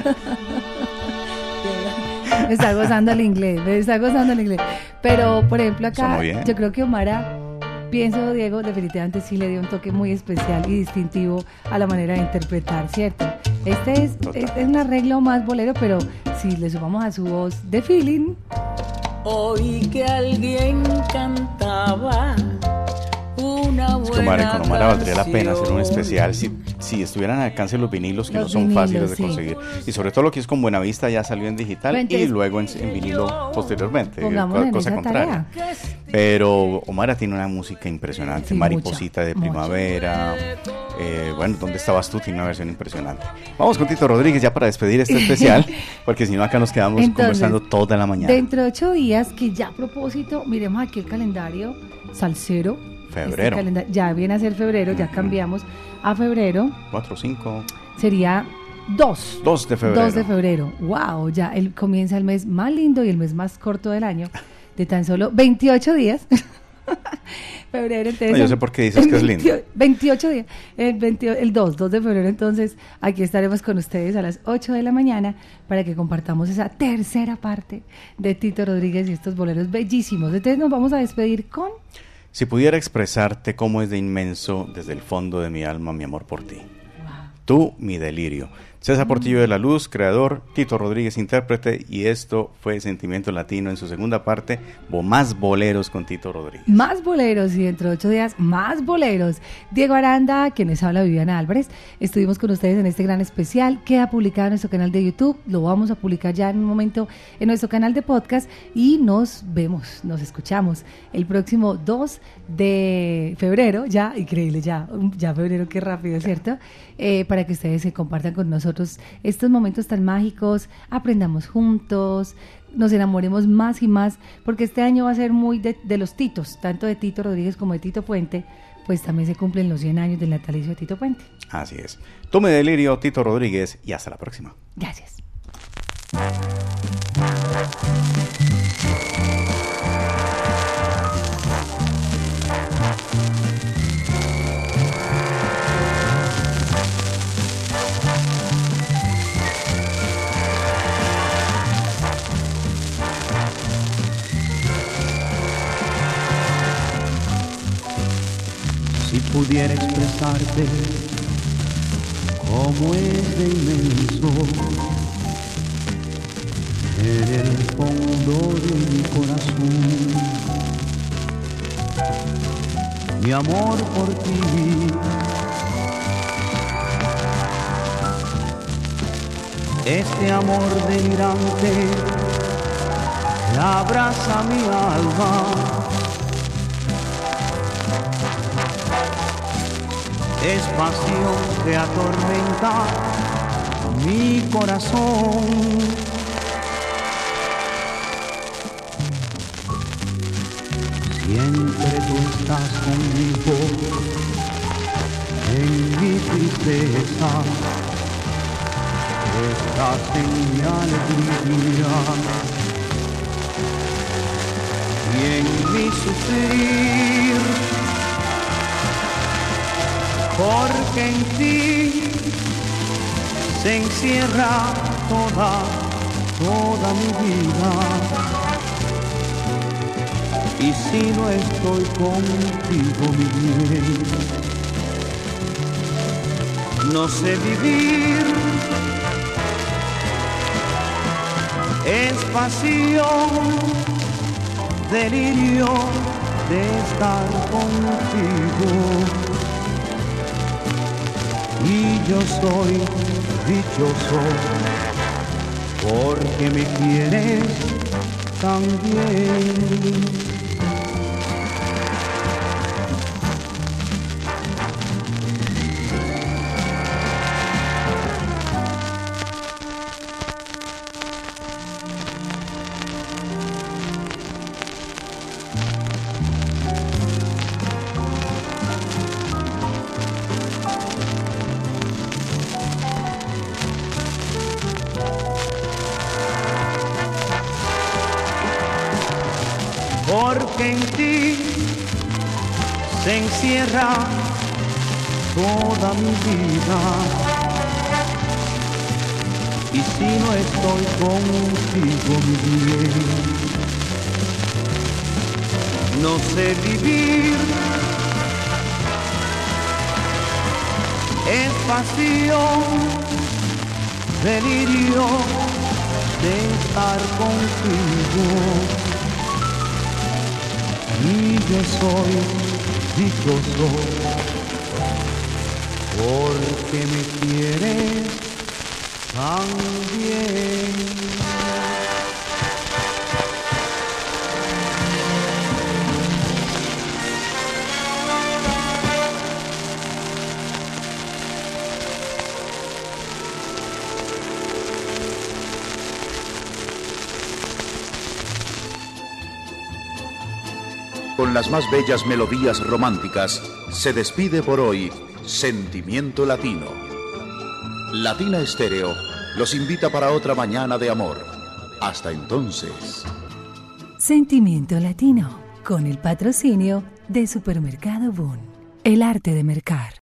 me está gozando el inglés, me está gozando el inglés. Pero, por ejemplo, acá, yo creo que Omar Pienso, Diego, definitivamente sí le dio un toque muy especial y distintivo a la manera de interpretar, ¿cierto? Este es, es, un arreglo más bolero, pero si le sumamos a su voz de feeling. Oí que alguien cantaba es que Omar, con Omar valdría la pena hacer un especial si, si estuvieran al alcance los vinilos que no son fáciles de conseguir. Y sobre todo lo que es con Buenavista ya salió en digital y luego en, vinilo posteriormente, cosa contraria. Pero Omar tiene una música impresionante, Mariposita de Primavera. Eh, bueno, ¿dónde estabas tú? Tiene una versión impresionante. Vamos con Tito Rodríguez ya para despedir este especial, porque si no acá nos quedamos conversando toda la mañana. Dentro de ocho días, que ya a propósito, miremos aquí el calendario salsero Febrero. ya viene a ser febrero, ya cambiamos a febrero. 4, 5. Sería 2. 2 de febrero. 2 de febrero. Wow, ya el, comienza el mes más lindo y el mes más corto del año, de tan solo 28 días. febrero, entonces. yo sé por qué dices que es lindo. 28 días. El, el 2, 2 de febrero, entonces aquí estaremos con ustedes a las 8 de la mañana para que compartamos esa tercera parte de Tito Rodríguez y estos boleros bellísimos. Entonces nos vamos a despedir con. Si pudiera expresarte cómo es de inmenso desde el fondo de mi alma mi amor por ti. Tú, mi delirio. César Portillo de la Luz, creador, Tito Rodríguez, intérprete, y esto fue Sentimiento Latino en su segunda parte, más boleros con Tito Rodríguez. Más boleros, y dentro de ocho días, más boleros. Diego Aranda, quienes habla Viviana Álvarez, estuvimos con ustedes en este gran especial, queda publicado en nuestro canal de YouTube, lo vamos a publicar ya en un momento en nuestro canal de podcast, y nos vemos, nos escuchamos el próximo 2 de febrero, ya, increíble, ya, ya febrero, qué rápido, ¿cierto? Eh, para que ustedes se compartan con nosotros estos momentos tan mágicos, aprendamos juntos, nos enamoremos más y más, porque este año va a ser muy de, los Titos, tanto de Tito Rodríguez como de Tito Puente, pues también se cumplen los 100 años del natalicio de Tito Puente. Así es. Tome delirio, Tito Rodríguez, y hasta la próxima. Gracias. Pudiera expresarte cómo es inmenso en el fondo de mi corazón. Mi amor por ti. Este amor delirante que abraza mi alma es pasión que atormenta mi corazón. Siempre tú estás conmigo en mi tristeza, estás en mi alegría y en mi sufrir porque en ti se encierra toda, toda mi vida. Y si no estoy contigo, mi bien, no sé vivir. Es pasión, delirio de estar contigo. Y yo soy dichoso porque me quieres tan Y si no estoy contigo, mi bien, no sé vivir. Es pasión, delirio de estar contigo. Y yo soy dichoso porque me con las más bellas melodías románticas, se despide por hoy Sentimiento Latino. Latina Estéreo los invita para otra mañana de amor. Hasta entonces. Sentimiento Latino, con el patrocinio de Supermercado Boon. El arte de mercar.